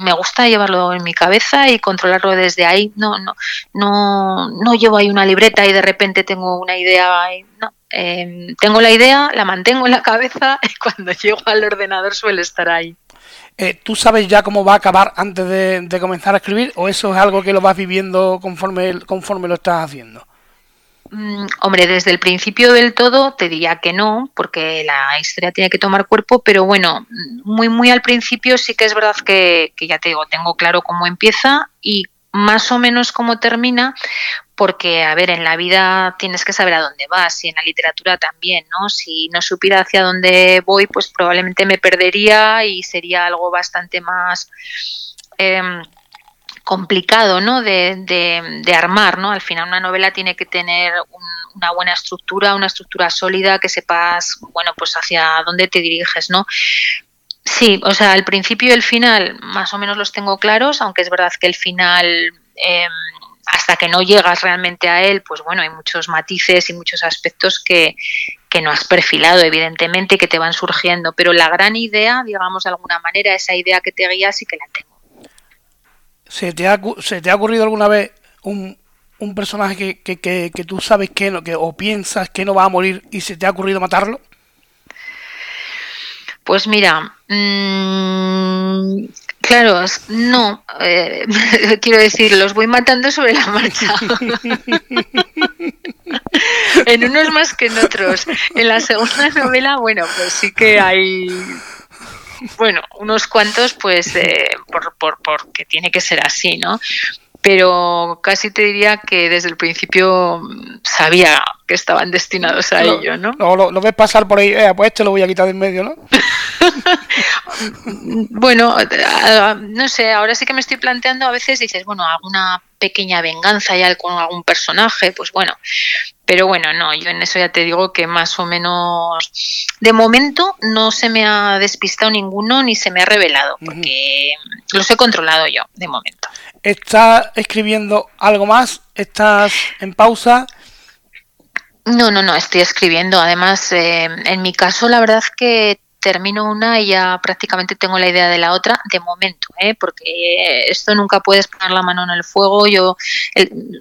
me gusta llevarlo en mi cabeza y controlarlo desde ahí. No, no, no, no llevo ahí una libreta y de repente tengo una idea. No, em, tengo la idea, la mantengo en la cabeza y cuando llego al ordenador suele estar ahí. Eh, ¿Tú sabes ya cómo va a acabar antes de, de, comenzar a escribir o eso es algo que lo vas viviendo conforme, conforme lo estás haciendo? Mm, hombre, desde el principio del todo te diría que no, porque la historia tiene que tomar cuerpo, pero bueno, muy muy al principio sí que es verdad que, ya te digo, tengo claro cómo empieza y más o menos cómo termina, porque, a ver, en la vida tienes que saber a dónde vas y en la literatura también, ¿no? Si no supiera hacia dónde voy, pues probablemente me perdería y sería algo bastante más... Em, complicado ¿no? de, de, armar. ¿no? Al final una novela tiene que tener una buena estructura, una estructura sólida, que sepas bueno, pues hacia dónde te diriges. ¿no? Sí, o sea, el principio y el final más o menos los tengo claros, aunque es verdad que el final... Em, hasta que no llegas realmente a él, pues bueno, hay muchos matices y muchos aspectos que, que no has perfilado, evidentemente, que te van surgiendo, pero la gran idea, digamos de alguna manera, esa idea que te guía sí que la tengo. ¿Se te ha, se te ha ocurrido alguna vez un, un personaje que, que, que, que, tú sabes que, no, que o piensas que no va a morir y se te ha ocurrido matarlo? Pues mira, mmm, claro, no, eh, quiero decir, los voy matando sobre la marcha. en unos más que en otros. En la segunda novela, bueno, pues sí que hay bueno, unos cuantos, pues, eh, por, por, porque tiene que ser así, ¿no? Pero casi te diría que desde el principio sabía que estaban destinados a ello, ¿no? Lo, lo, ves pasar por ahí, eh, pues este lo voy a quitar de en medio, ¿no? bueno, no sé, ahora sí que me estoy planteando, a veces dices, bueno, alguna pequeña venganza ya con algún personaje, pues bueno, pero bueno, no, yo en eso ya te digo que más o menos, de momento no se me ha despistado ninguno ni se me ha revelado, porque los he controlado yo, de momento. ¿Estás escribiendo algo más? ¿Estás en pausa? No, no, no, estoy escribiendo. Además, eh, en mi caso, la verdad que termino una y ya prácticamente tengo la idea de la otra de momento, ¿eh? porque esto nunca puedes poner la mano en el fuego. Yo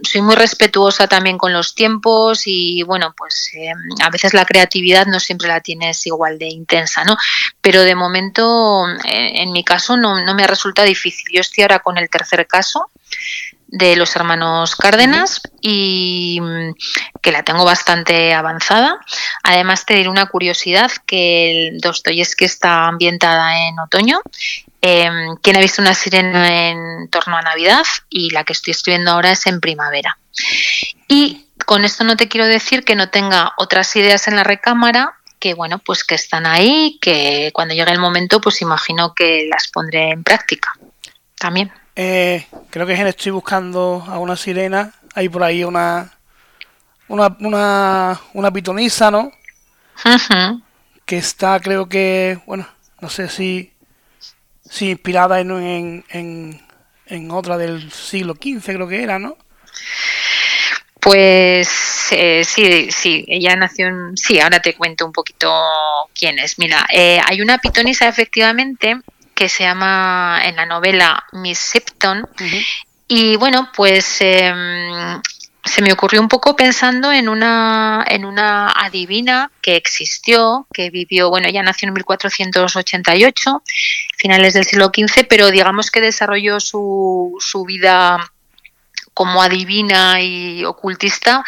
soy muy respetuosa también con los tiempos y bueno, pues eh, a veces la creatividad no siempre la tienes igual de intensa, ¿no? Pero de momento, eh, en mi caso, no, no me resulta difícil. Yo estoy ahora con el tercer caso de los hermanos Cárdenas y mm, que la tengo bastante avanzada. Además, te diré una curiosidad que el Dostoyevsky está ambientada en otoño. Eh, quien ha visto una sirena en torno a Navidad y la que estoy escribiendo ahora es en primavera. Y Con esto no te quiero decir que no tenga otras ideas en la recámara que bueno, pues que están ahí, que cuando llegue el momento, pues imagino que las pondré en práctica también. Eh, creo que estoy buscando a una sirena, hay por ahí una una, una, una pitonisa, ¿no? Que está, creo que, bueno, no sé si, si inspirada en, en, en, otra del siglo XV, creo que era, ¿no? Pues eh, sí, sí, ella nació en... Sí, ahora te cuento un poquito quién es. Mira, eh, hay una pitonisa efectivamente que se llama en la novela Miss Sipton. Y bueno, pues em, se me ocurrió un poco pensando en una, en una adivina que existió, que vivió, bueno, ella nació en 1488, finales del siglo XV, pero digamos que desarrolló su, su vida como adivina y ocultista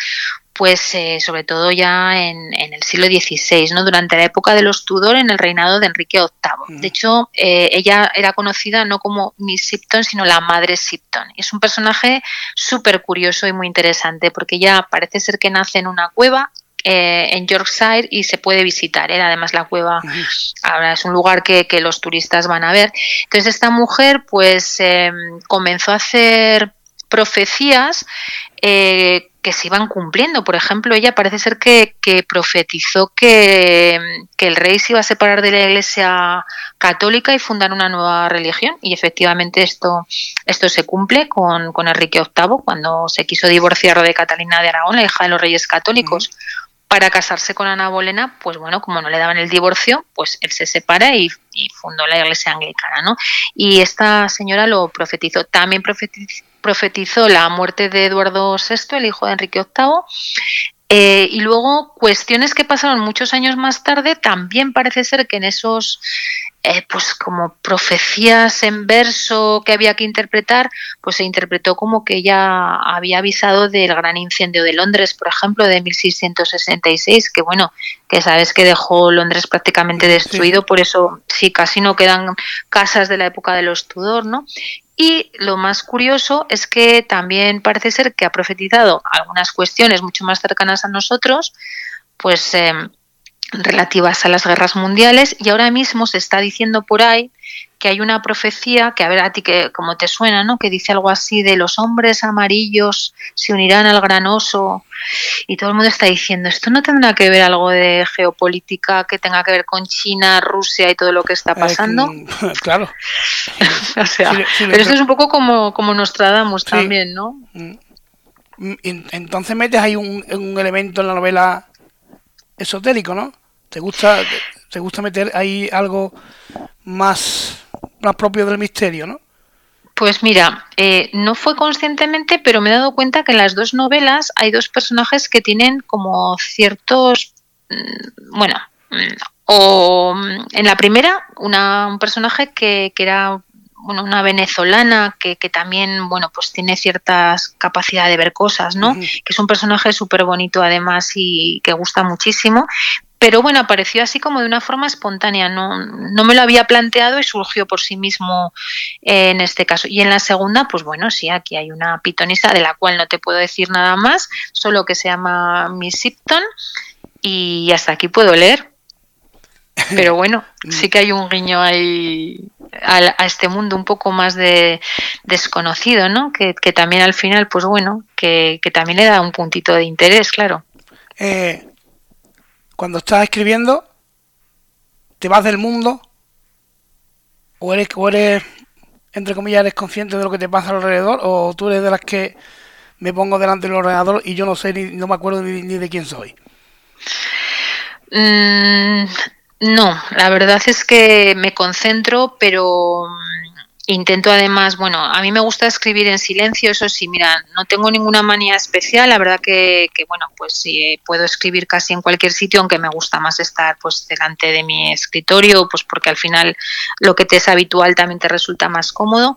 pues eh, sobre todo ya en, el siglo XVI, ¿no? durante la época de los Tudor en el reinado de Enrique VIII. De hecho, eh, ella era conocida no como Miss Sipton, sino la Madre Sipton. Es un personaje súper curioso y muy interesante, porque ella parece ser que nace en una cueva eh, en Yorkshire y se puede visitar. Además, la cueva ahora es un lugar que, que, los turistas van a ver. Entonces, esta mujer pues comenzó a hacer profecías eh, que se iban cumpliendo. Por ejemplo, ella parece ser que, profetizó que, el rey se iba a separar de la Iglesia católica y fundar una nueva religión. Y efectivamente esto, esto se cumple con, con Enrique VIII cuando se quiso divorciar de Catalina de Aragón, la hija de los reyes católicos. Para casarse con Ana Bolena, pues bueno, como no le daban el divorcio, pues él se separa y, y fundó la iglesia anglicana, ¿no? Y esta señora lo profetizó. También profetizó profetizó la muerte de Eduardo VI, el hijo de Enrique VIII, eh, y luego cuestiones que pasaron muchos años más tarde, también parece ser que en esos, eh, pues como profecías en verso que había que interpretar, pues se interpretó como que ella había avisado del gran incendio de Londres, por ejemplo, de 1666, que bueno, que sabes que dejó Londres prácticamente destruido, por eso sí, casi no quedan casas de la época de los Tudor, ¿no? Y lo más curioso es que también parece ser que ha profetizado algunas cuestiones mucho más cercanas a nosotros, pues em, relativas a las guerras mundiales, y ahora mismo se está diciendo por ahí que hay una profecía que a ver a ti que como te suena, ¿no? Que dice algo así de los hombres amarillos se unirán al granoso y todo el mundo está diciendo esto no tendrá que ver algo de geopolítica que tenga que ver con China, Rusia y todo lo que está pasando. claro. o sea, pero esto es un poco como como Nostradamus también, ¿no? Mm. Entonces metes ahí un, un elemento en la novela esotérico, ¿no? ¿Te gusta, te gusta meter ahí algo más más propio del misterio, ¿no? Pues mira, eh, no fue conscientemente, pero me he dado cuenta que en las dos novelas hay dos personajes que tienen como ciertos, mm, bueno, mm, o mm, en la primera una, un personaje que, que era una venezolana que, que, también, bueno, pues tiene ciertas capacidad de ver cosas, ¿no? Que es un personaje súper bonito además y que gusta muchísimo, pero bueno, apareció así como de una forma espontánea, no, no me lo había planteado y surgió por sí mismo eh, en este caso. Y en la segunda, pues bueno, sí, aquí hay una pitonisa de la cual no te puedo decir nada más, solo que se llama Miss Sipton y hasta aquí puedo leer. Pero bueno, sí que hay un guiño ahí a, este mundo un poco más de desconocido, ¿no? Que, también al final, pues bueno, que, que, también le da un puntito de interés, claro. Eh, cuando estás escribiendo, te vas del mundo, o eres, o eres, entre comillas, eres consciente de lo que te pasa alrededor, o tú eres de las que me pongo delante del ordenador y yo no sé ni no me acuerdo ni, de quién soy. Mm, no, la verdad es que me concentro, pero Intento además, bueno, a mí me gusta escribir en silencio, eso sí, mira, no tengo ninguna manía especial, la verdad que, bueno, pues sí, puedo escribir casi en cualquier sitio, aunque me gusta más estar pues delante de mi escritorio, pues porque al final lo que te es habitual también te resulta más cómodo,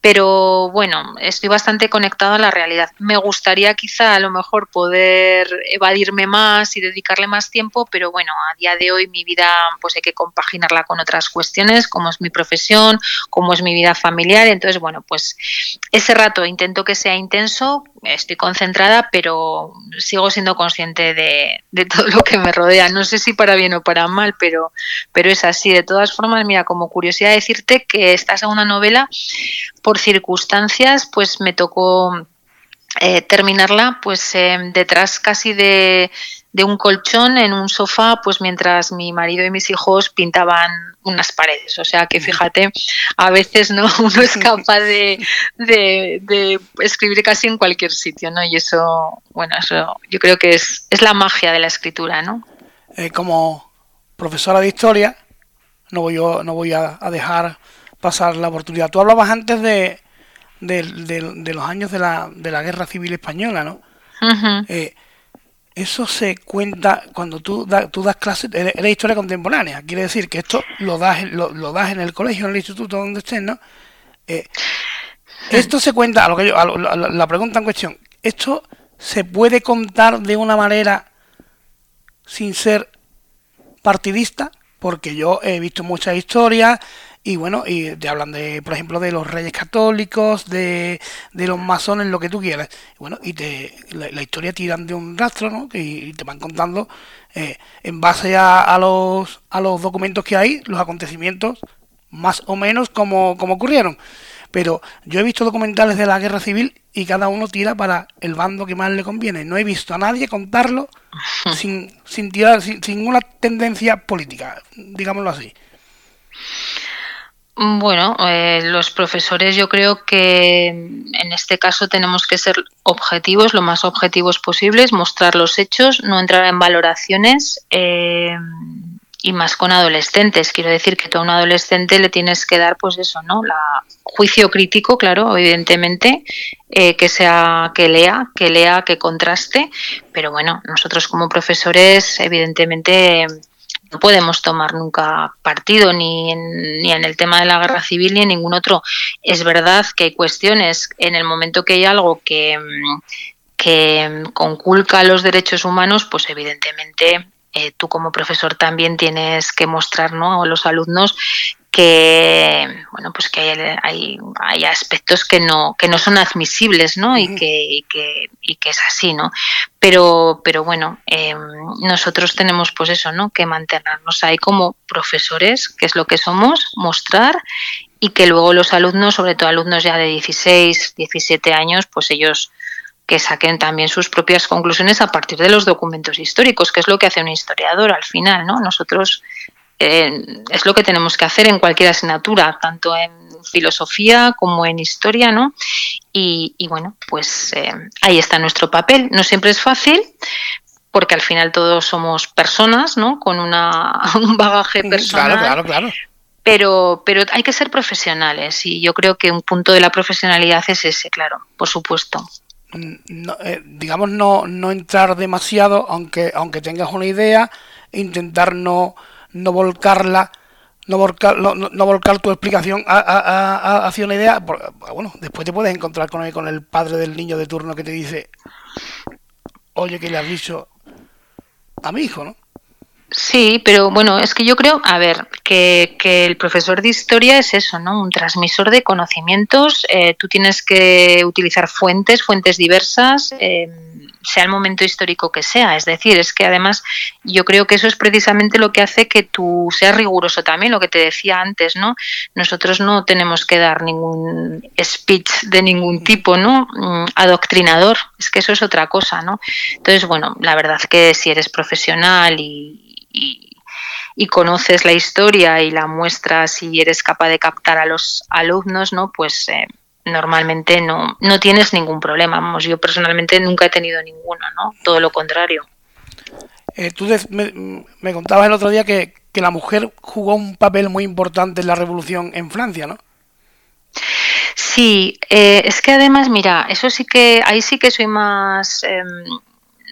pero bueno, estoy bastante conectado a la realidad. Me gustaría quizá a lo mejor poder evadirme más y dedicarle más tiempo, pero bueno, a día de hoy mi vida pues hay que compaginarla con otras cuestiones, como es mi profesión, como es mi vida familiar, entonces bueno, pues ese rato intento que sea intenso, estoy concentrada, pero sigo siendo consciente de, de, todo lo que me rodea. No sé si para bien o para mal, pero, pero es así. De todas formas, mira, como curiosidad decirte que esta segunda novela, por circunstancias, pues me tocó eh, terminarla pues eh, detrás casi de, de un colchón en un sofá, pues mientras mi marido y mis hijos pintaban unas paredes. O sea que fíjate, a veces no uno es capaz de, de, escribir casi en cualquier sitio, ¿no? Y eso, bueno, eso yo creo que es, es la magia de la escritura, ¿no? Eh, como profesora de historia, no voy, yo, no voy a, dejar pasar la oportunidad. Tú hablabas antes de, de, los años de la, de la Guerra Civil Española, ¿no? eso se cuenta cuando tú, tú das clases de, historia contemporánea. Quiere decir que esto lo das, lo, lo, das en el colegio, en el instituto, donde estés, ¿no? Eh, esto se cuenta, a lo que yo, a la, pregunta en cuestión, ¿esto se puede contar de una manera sin ser partidista? Porque yo he visto muchas historias y bueno, y te hablan de, por ejemplo, de los reyes católicos, de, de los masones, lo que tú quieras. Y bueno, y te, la, historia tiran de un rastro, ¿no? y te van contando eh, en base a, a, los, a los documentos que hay, los acontecimientos más o menos como, como ocurrieron. Pero yo he visto documentales de la guerra civil y cada uno tira para el bando que más le conviene. No he visto a nadie contarlo sin, sin tirar, sin, sin una tendencia política, digámoslo así. Bueno, eh, los profesores yo creo que en este caso tenemos que ser objetivos, lo más objetivos posibles, mostrar los hechos, no entrar en valoraciones eh, y más con adolescentes. Quiero decir que a un adolescente le tienes que dar, pues eso, ¿no? La juicio crítico, claro, evidentemente, eh, que sea que lea, que lea, que contraste. Pero bueno, nosotros como profesores, evidentemente no podemos tomar nunca partido ni en, ni en el tema de la guerra civil ni en ningún otro. Es verdad que hay cuestiones en el momento que hay algo que, que conculca los derechos humanos, pues evidentemente eh, tú como profesor también tienes que mostrar ¿no? a los alumnos que bueno pues que hay, hay, aspectos que no que no son admisibles no y que, y que, y que es así no pero pero bueno eh, nosotros tenemos pues eso no que mantenernos ahí como profesores que es lo que somos mostrar y que luego los alumnos sobre todo alumnos ya de 16 17 años pues ellos que saquen también sus propias conclusiones a partir de los documentos históricos, que es lo que hace un historiador al final, ¿no? Nosotros eh, es lo que tenemos que hacer en cualquier asignatura, tanto en filosofía como en historia, ¿no? Y, bueno, pues eh, ahí está nuestro papel. No siempre es fácil, porque al final todos somos personas, ¿no? Con una, un bagaje personal. Claro, claro, claro. Pero, pero hay que ser profesionales y yo creo que un punto de la profesionalidad es ese, claro, por supuesto. No, eh, digamos no, no entrar demasiado, aunque, aunque tengas una idea, intentar no no volcarla, no volcar, no, no volcar tu explicación hacia una idea, bueno, después te puedes encontrar con el, con el padre del niño de turno que te dice, oye, que le has dicho a mi hijo, ¿no? Sí, pero bueno, es que yo creo, a ver, que, que el profesor de historia es eso, ¿no? Un transmisor de conocimientos. Eh, tú tienes que utilizar fuentes, fuentes diversas, eh, sea el momento histórico que sea. Es decir, es que además yo creo que eso es precisamente lo que hace que tú seas riguroso también, lo que te decía antes, ¿no? Nosotros no tenemos que dar ningún speech de ningún tipo, ¿no? Mm, adoctrinador. Es que eso es otra cosa, ¿no? Entonces, bueno, la verdad que si eres profesional y y, conoces la historia y la muestras y eres capaz de captar a los alumnos, ¿no? Pues eh, normalmente no, no tienes ningún problema. Vamos, yo personalmente nunca he tenido ninguno, ¿no? Todo lo contrario. Eh, tú me, contabas el otro día que, que, la mujer jugó un papel muy importante en la revolución en Francia, ¿no? Sí, eh, es que además, mira, eso sí que, ahí sí que soy más, em,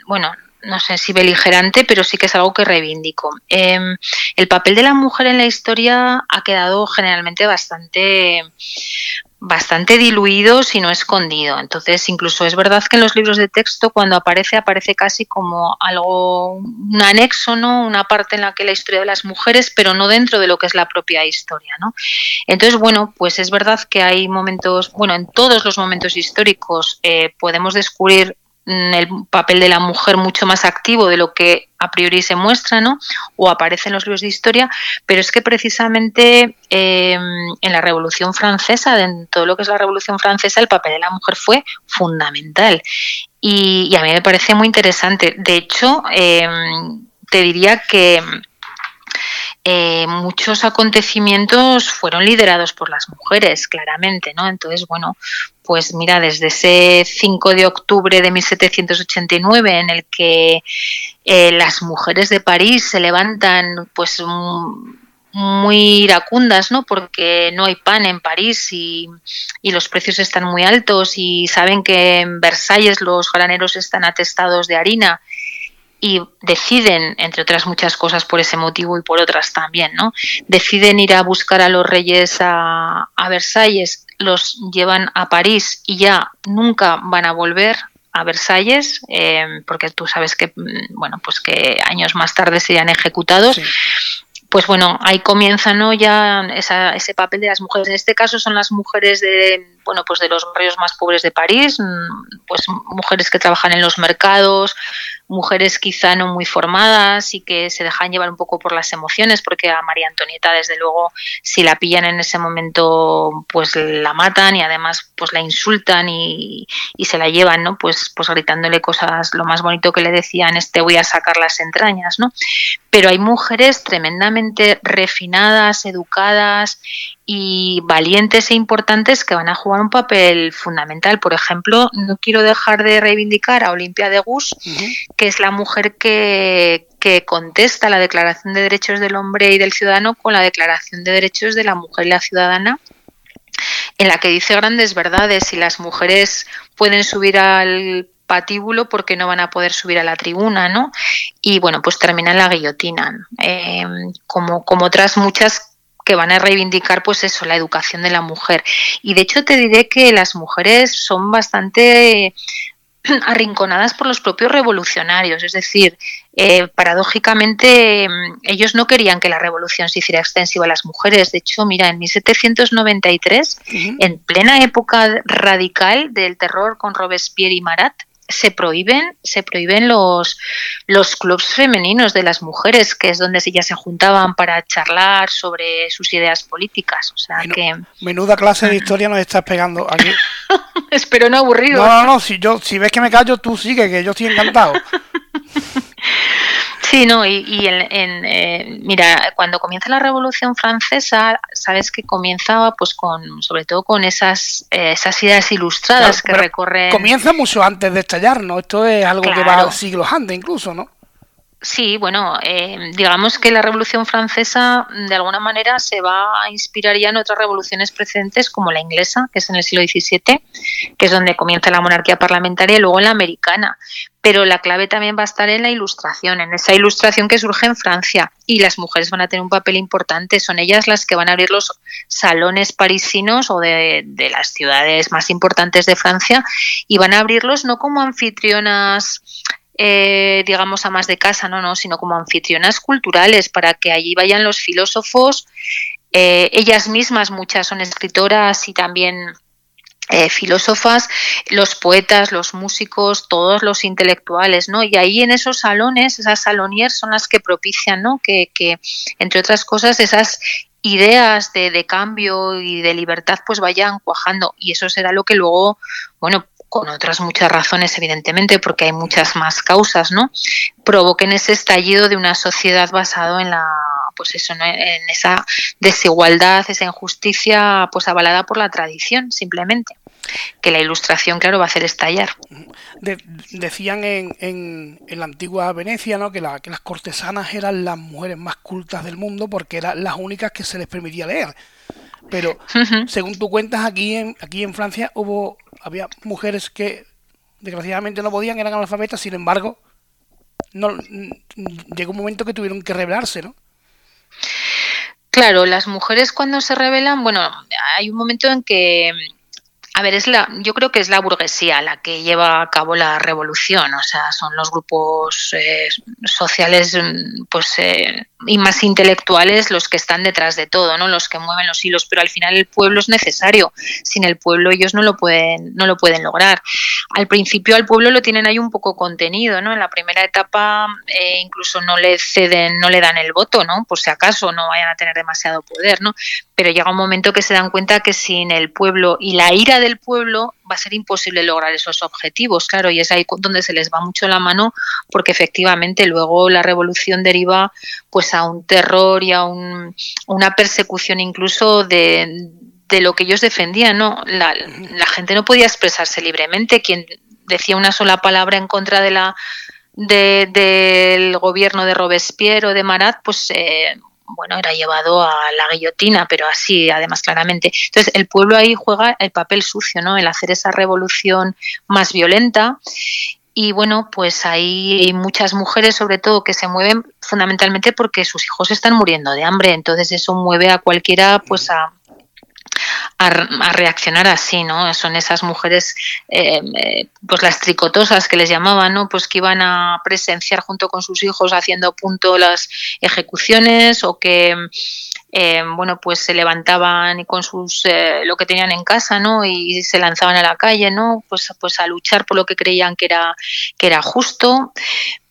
bueno, no sé si beligerante, pero sí que es algo que reivindico. Em, el papel de la mujer en la historia ha quedado generalmente bastante bastante diluido, si no escondido. Entonces, incluso es verdad que en los libros de texto, cuando aparece, aparece casi como algo, un anexo, ¿no? Una parte en la que la historia de las mujeres, pero no dentro de lo que es la propia historia, ¿no? Entonces, bueno, pues es verdad que hay momentos, bueno, en todos los momentos históricos eh, podemos descubrir el papel de la mujer mucho más activo de lo que a priori se muestra, ¿no? O aparece en los libros de historia, pero es que precisamente em, en la Revolución Francesa, en todo lo que es la Revolución Francesa, el papel de la mujer fue fundamental. Y, a mí me parece muy interesante. De hecho, em, te diría que eh, muchos acontecimientos fueron liderados por las mujeres, claramente, ¿no? Entonces, bueno, pues mira, desde ese 5 de octubre de 1789 en el que eh, las mujeres de París se levantan, pues muy iracundas, ¿no? Porque no hay pan en París y, y, los precios están muy altos y saben que en Versalles los graneros están atestados de harina y deciden, entre otras muchas cosas por ese motivo y por otras también, ¿no? Deciden ir a buscar a los reyes a, Versalles, los llevan a París y ya nunca van a volver a Versalles, eh, porque tú sabes que, mm, bueno, pues que años más tarde serían ejecutados pues bueno, ahí comienza ¿no? ya ese papel de las mujeres. En este caso son las mujeres de, bueno, pues de los barrios más pobres de París, mm, pues mujeres que trabajan en los mercados, mujeres quizá no muy formadas y que se dejan llevar un poco por las emociones, porque a María Antonieta, desde luego, si la pillan en ese momento, pues la matan y además pues la insultan y, y se la llevan, ¿no? Pues, pues gritándole cosas, lo más bonito que le decían es te voy a sacar las entrañas, ¿no? Pero hay mujeres tremendamente refinadas, educadas y valientes e importantes que van a jugar un papel fundamental. Por ejemplo, no quiero dejar de reivindicar a Olimpia de Gus, que es la mujer que, que contesta la Declaración de Derechos del Hombre y del Ciudadano con la Declaración de Derechos de la Mujer y la Ciudadana, en la que dice grandes verdades y las mujeres pueden subir al patíbulo porque no van a poder subir a la tribuna, ¿no? Y bueno, pues termina en la guillotina, eh, como, como otras muchas que van a reivindicar pues eso, la educación de la mujer. Y de hecho te diré que las mujeres son bastante arrinconadas por los propios revolucionarios, es decir, eh, paradójicamente ellos no querían que la revolución se hiciera extensiva a las mujeres. De hecho, mira, en 1793, en plena época radical del terror con Robespierre y Marat, se prohíben, se prohíben los, los clubs femeninos de las mujeres, que es donde ellas se juntaban para charlar sobre sus ideas políticas. O sea que menuda clase de historia nos estás pegando aquí. Espero no aburrido. No, no, no, si yo, si ves que me callo, tú sigue, que yo estoy encantado. Sí, no, y, en, eh, mira, cuando comienza la Revolución Francesa, sabes que comienza pues con, sobre todo con esas, eh, esas ideas ilustradas que recorren... Comienza mucho antes de estallar, ¿no? Esto es algo que va siglos antes incluso, ¿no? Sí, bueno, eh, digamos que la Revolución Francesa de alguna manera se va a inspirar ya en otras revoluciones precedentes como la inglesa, que es en el siglo XVII, que es donde comienza la monarquía parlamentaria, y luego en la americana. Pero la clave también va a estar en la ilustración, en esa ilustración que surge en Francia. Y las mujeres van a tener un papel importante. Son ellas las que van a abrir los salones parisinos o de, de las ciudades más importantes de Francia y van a abrirlos no como anfitrionas eh, digamos, a más de casa, no, no, sino como anfitrionas culturales, para que allí vayan los filósofos, eh, ellas mismas, muchas son escritoras y también eh, filósofas, los poetas, los músicos, todos los intelectuales, ¿no? Y ahí en esos salones, esas saloniers son las que propician, ¿no? Que, que entre otras cosas, esas ideas de, de, cambio y de libertad pues vayan cuajando y eso será lo que luego, bueno, con otras muchas razones, evidentemente, porque hay muchas más causas, ¿no? Provoquen ese estallido de una sociedad basado en la, pues eso, en esa desigualdad, esa injusticia, pues avalada por la tradición, simplemente. Que la ilustración, claro, va a hacer estallar. decían en, en, la antigua Venecia, ¿no? Que, la, que las cortesanas eran las mujeres más cultas del mundo porque eran las únicas que se les permitía leer. Pero según tú cuentas, aquí en, aquí en Francia hubo había mujeres que desgraciadamente no podían, eran analfabetas, sin embargo, no llegó un momento que tuvieron que rebelarse, ¿no? Claro, las mujeres cuando se rebelan, bueno, hay un momento en que a ver, es la, yo creo que es la burguesía la que lleva a cabo la revolución, o sea, son los grupos eh, sociales mm, pues, eh, y más intelectuales los que están detrás de todo, ¿no? los que mueven los hilos, pero al final el pueblo es necesario, sin el pueblo ellos no lo pueden, no lo pueden lograr. Al principio al pueblo lo tienen ahí un poco contenido, ¿no? En la primera etapa eh, incluso no le ceden, no le dan el voto, ¿no? Por si acaso no vayan a tener demasiado poder, ¿no? Pero llega un momento que se dan cuenta que sin el pueblo y la ira de del pueblo va a ser imposible lograr esos objetivos, claro, y es ahí donde se les va mucho la mano porque efectivamente luego la revolución deriva pues a un terror y a una persecución incluso de, lo que ellos defendían, ¿no? La, gente no podía expresarse libremente, quien decía una sola palabra en contra de la del gobierno de Robespierre o de Marat, pues eh, bueno, era llevado a la guillotina, pero así, además, claramente. Entonces, el pueblo ahí juega el papel sucio, ¿no? El hacer esa revolución más violenta. Y bueno, pues hay muchas mujeres, sobre todo, que se mueven fundamentalmente porque sus hijos están muriendo de hambre. Entonces, eso mueve a cualquiera, pues, a, a, reaccionar así, ¿no? Son esas mujeres, eh, eh, pues las tricotosas que les llamaban, ¿no? Pues que iban a presenciar junto con sus hijos haciendo punto las ejecuciones o que, eh, bueno, pues se levantaban con sus, lo que tenían en casa, ¿no? Y se lanzaban a la calle, ¿no? Pues, pues a luchar por lo que creían que era, que era justo.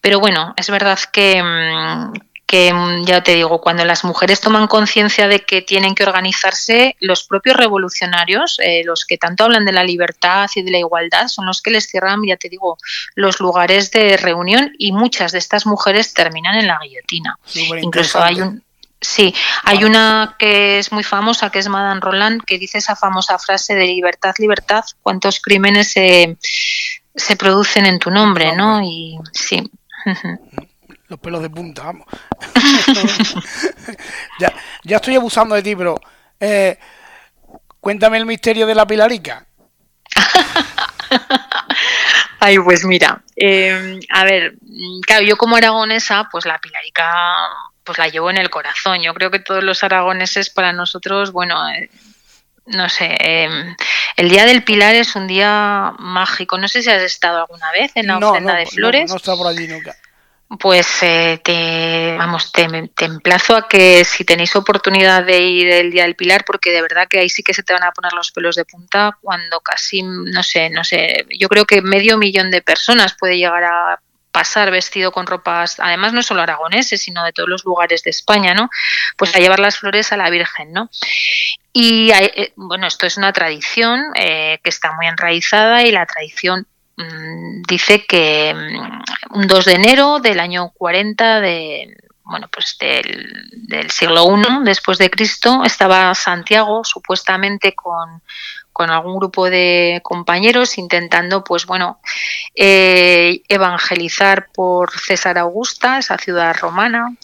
Pero bueno, es verdad que, mm, que mm, ya te digo, cuando las mujeres toman conciencia de que tienen que organizarse, los propios revolucionarios, eh, los que tanto hablan de la libertad y de la igualdad, son los que les cierran, ya te digo, los lugares de reunión y muchas de estas mujeres terminan en la guillotina. Incluso hay un, Sí, hay una que es muy famosa, que es Madame Roland, que dice esa famosa frase de libertad, libertad, cuántos crímenes se, se producen en tu nombre, ¿no? Y sí los pelos de punta, vamos. ya, ya estoy abusando de ti, pero eh, cuéntame el misterio de la pilarica. Ay, pues mira, em, a ver, claro, yo como aragonesa, pues la pilarica pues la llevo en el corazón. Yo creo que todos los aragoneses para nosotros, bueno, eh, no sé, em, el Día del Pilar es un día mágico. No sé si has estado alguna vez en la ofrenda de flores. No, no estado por allí nunca pues eh, te, vamos, te, emplazo a que si tenéis oportunidad de ir el Día del Pilar, porque de verdad que ahí sí que se te van a poner los pelos de punta cuando casi, no sé, no sé, yo creo que medio millón de personas puede llegar a pasar vestido con ropas, además no solo aragoneses, sino de todos los lugares de España, ¿no? Pues a llevar las flores a la Virgen, ¿no? Y eh, bueno, esto es una tradición eh, que está muy enraizada y la tradición dice que mm, un 2 de enero del año 40 de bueno pues del, siglo I después de Cristo estaba Santiago supuestamente con, algún grupo de compañeros intentando pues bueno eh, evangelizar por César Augusta esa ciudad romana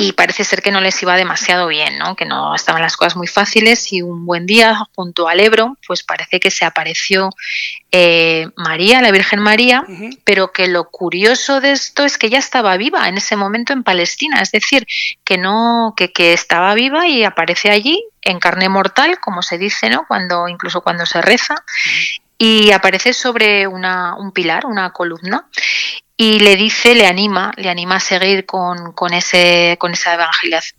y parece ser que no les iba demasiado bien, ¿no? que no estaban las cosas muy fáciles y un buen día junto al Ebro, pues parece que se apareció eh, María, la Virgen María, pero que lo curioso de esto es que ella estaba viva en ese momento en Palestina, es decir, que no, que, que estaba viva y aparece allí en carne mortal, como se dice, ¿no? Cuando, incluso cuando se reza, y aparece sobre una, un pilar, una columna, y le dice, le anima, le anima a seguir con, con, ese, con esa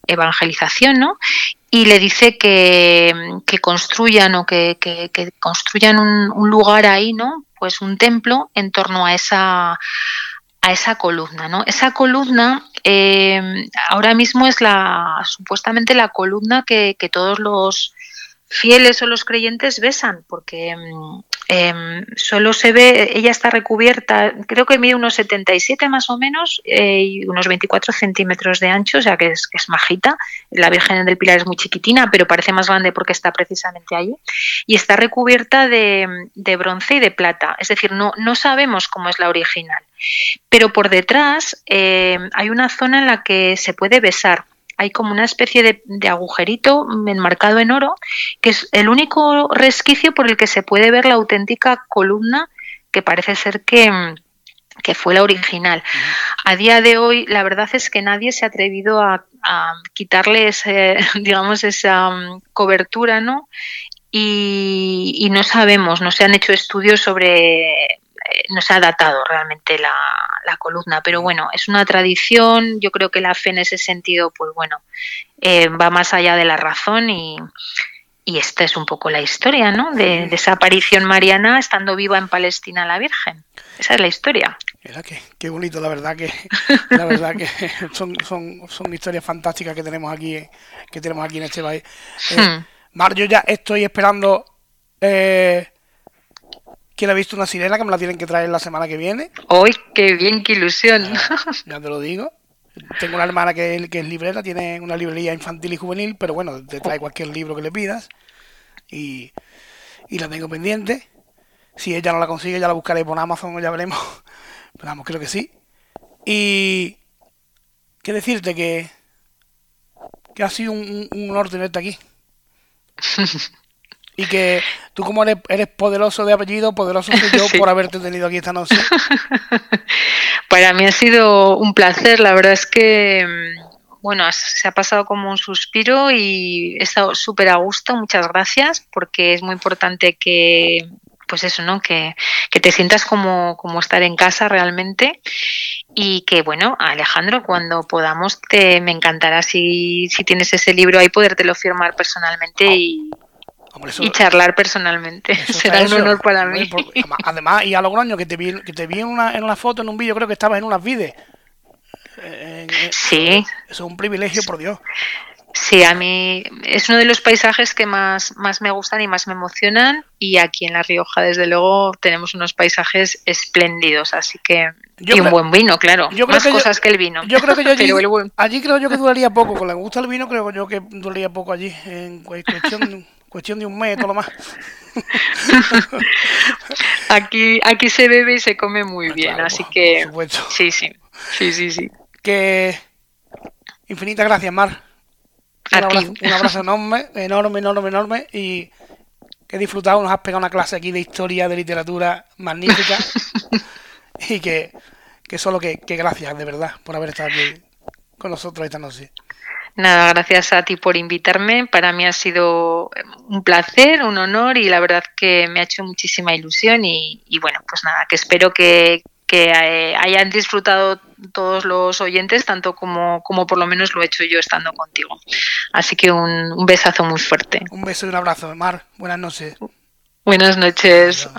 evangelización, ¿no? Y le dice que, construyan o que, construyan un, lugar ahí, ¿no? Pues un templo en torno a esa a esa columna, ¿no? Esa columna eh, ahora mismo es la supuestamente la columna que, que todos los fieles o los creyentes besan, porque em, solo se ve, ella está recubierta, creo que mide unos 77 más o menos eh, y unos 24 centímetros de ancho, o sea que es, majita. La Virgen del Pilar es muy chiquitina, pero parece más grande porque está precisamente allí. Y está recubierta de, de bronce y de plata, es decir, no, no sabemos cómo es la original. Pero por detrás eh, hay una zona en la que se puede besar hay como una especie de, agujerito enmarcado en oro, que es el único resquicio por el que se puede ver la auténtica columna que parece ser que, fue la original. A día de hoy, la verdad es que nadie se ha atrevido a, quitarle ese, digamos, esa mm, cobertura, ¿no? Y, no sabemos, no se han hecho estudios sobre, eh, no se ha datado realmente la, columna, pero bueno, es una tradición, yo creo que la fe en ese sentido, pues bueno, eh, va más allá de la razón y, y esta es un poco la historia, ¿no? De, esa aparición mariana estando viva en Palestina la Virgen. Esa es la historia. Mira que, qué bonito, la verdad que, la verdad que son, son, son historias fantásticas que tenemos aquí, que tenemos aquí en este país. Eh, hmm. Mar, yo ya estoy esperando eh, ¿Quién ha visto una sirena que me la tienen que traer la semana que viene? ¡Uy, qué bien, qué ilusión! ya te lo digo. Tengo una hermana que es, que es librera, tiene una librería infantil y juvenil, pero bueno, te trae cualquier libro que le pidas. Y, y la tengo pendiente. Si ella no la consigue, ya la buscaré por Amazon o ya veremos. Pero vamos, creo que sí. Y qué decirte que, que ha sido un, un honor tenerte aquí. y que tú como eres, eres poderoso de apellido, poderoso soy yo por haberte tenido aquí esta noche. Para mí ha sido un placer, la verdad es que mm, bueno, se ha pasado como un suspiro y he estado súper a gusto, muchas gracias, porque es muy importante que, pues eso, ¿no? Que, que, te sientas como, como estar en casa realmente y que, bueno, Alejandro, cuando podamos, te, me encantará si, si tienes ese libro ahí, podértelo firmar personalmente y, y charlar personalmente. Será un honor para mí. Además, y a Logroño, que te vi, que te vi en, una, en una foto, en un vídeo, creo que estabas en unas vides. sí. Eso es un privilegio, por Dios. Sí, a mí es uno de los paisajes que más, más me gustan y más me emocionan. Y aquí en La Rioja, desde luego, tenemos unos paisajes espléndidos. Así que. y un buen vino, claro. más cosas que el vino. Yo creo que yo allí, allí creo yo que duraría poco. Con la que gusta el vino, creo yo que duraría poco allí. En cuestión cuestión de un mes, todo lo más. aquí, aquí se bebe y se come muy ah, bien, así que sí, sí, sí, sí, sí. Que infinitas gracias, Mar. Un, abrazo, un abrazo enorme, enorme, enorme, enorme y que he disfrutado, nos has pegado una clase aquí de historia, de literatura magnífica y que, que solo que, que gracias, de verdad, por haber estado aquí con nosotros esta noche. Nada, gracias a ti por invitarme. Para mí ha sido un placer, un honor y la verdad que me ha hecho muchísima ilusión y, bueno, pues nada, que espero que, eh, hayan disfrutado todos los oyentes, tanto como, como por lo menos lo he hecho yo estando contigo. Así que un, un besazo muy fuerte. Un beso y un abrazo, Mar. Buenas noches. Buenas noches.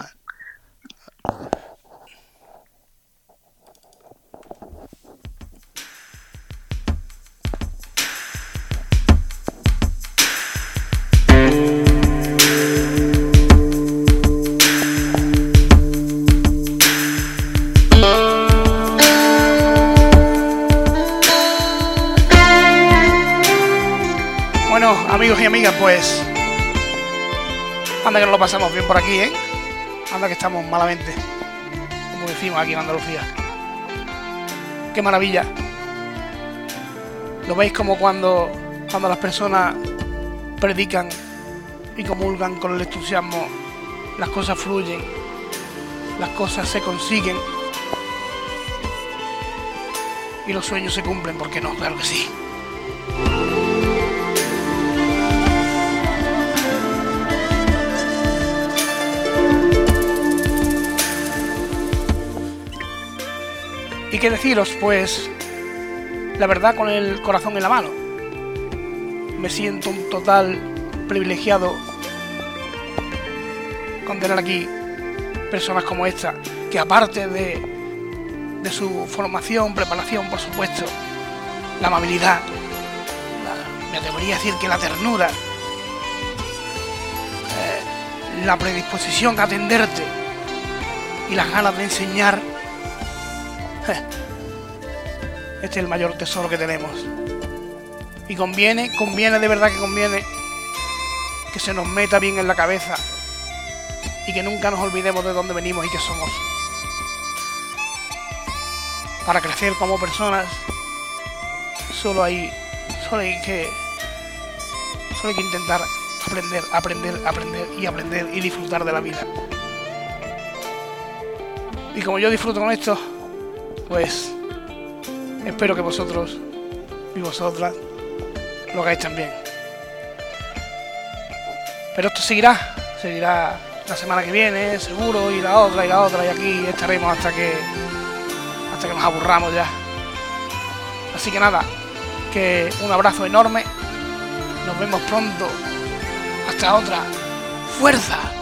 Amigos y amigas, pues. Anda que nos lo pasamos bien por aquí, ¿eh? Anda que estamos malamente. Como decimos aquí en Andalucía. Qué maravilla. Lo veis como cuando, cuando las personas predican y comulgan con el entusiasmo, las cosas fluyen, las cosas se consiguen y los sueños se cumplen, ¿por qué no? Claro que sí. Qué deciros? Pues la verdad con el corazón en la mano. Me siento un total privilegiado con tener aquí personas como esta, que aparte de, de su formación, preparación, por supuesto, la amabilidad, me atrevería a decir que la ternura, eh, la predisposición a atenderte y las ganas de enseñar Este es el mayor tesoro que tenemos. Y conviene, conviene de verdad que conviene que se nos meta bien en la cabeza y que nunca nos olvidemos de dónde venimos y qué somos. Para crecer como personas, solo hay, solo hay que, solo hay que intentar aprender, aprender, aprender y aprender y disfrutar de la vida. Y como yo disfruto con esto, pues espero que vosotros y vosotras lo hagáis también. Pero esto seguirá, seguirá la semana que viene, seguro, y la otra, y la otra, y aquí estaremos hasta que hasta que nos aburramos ya. Así que nada, que un abrazo enorme. Nos vemos pronto. Hasta otra. ¡Fuerza!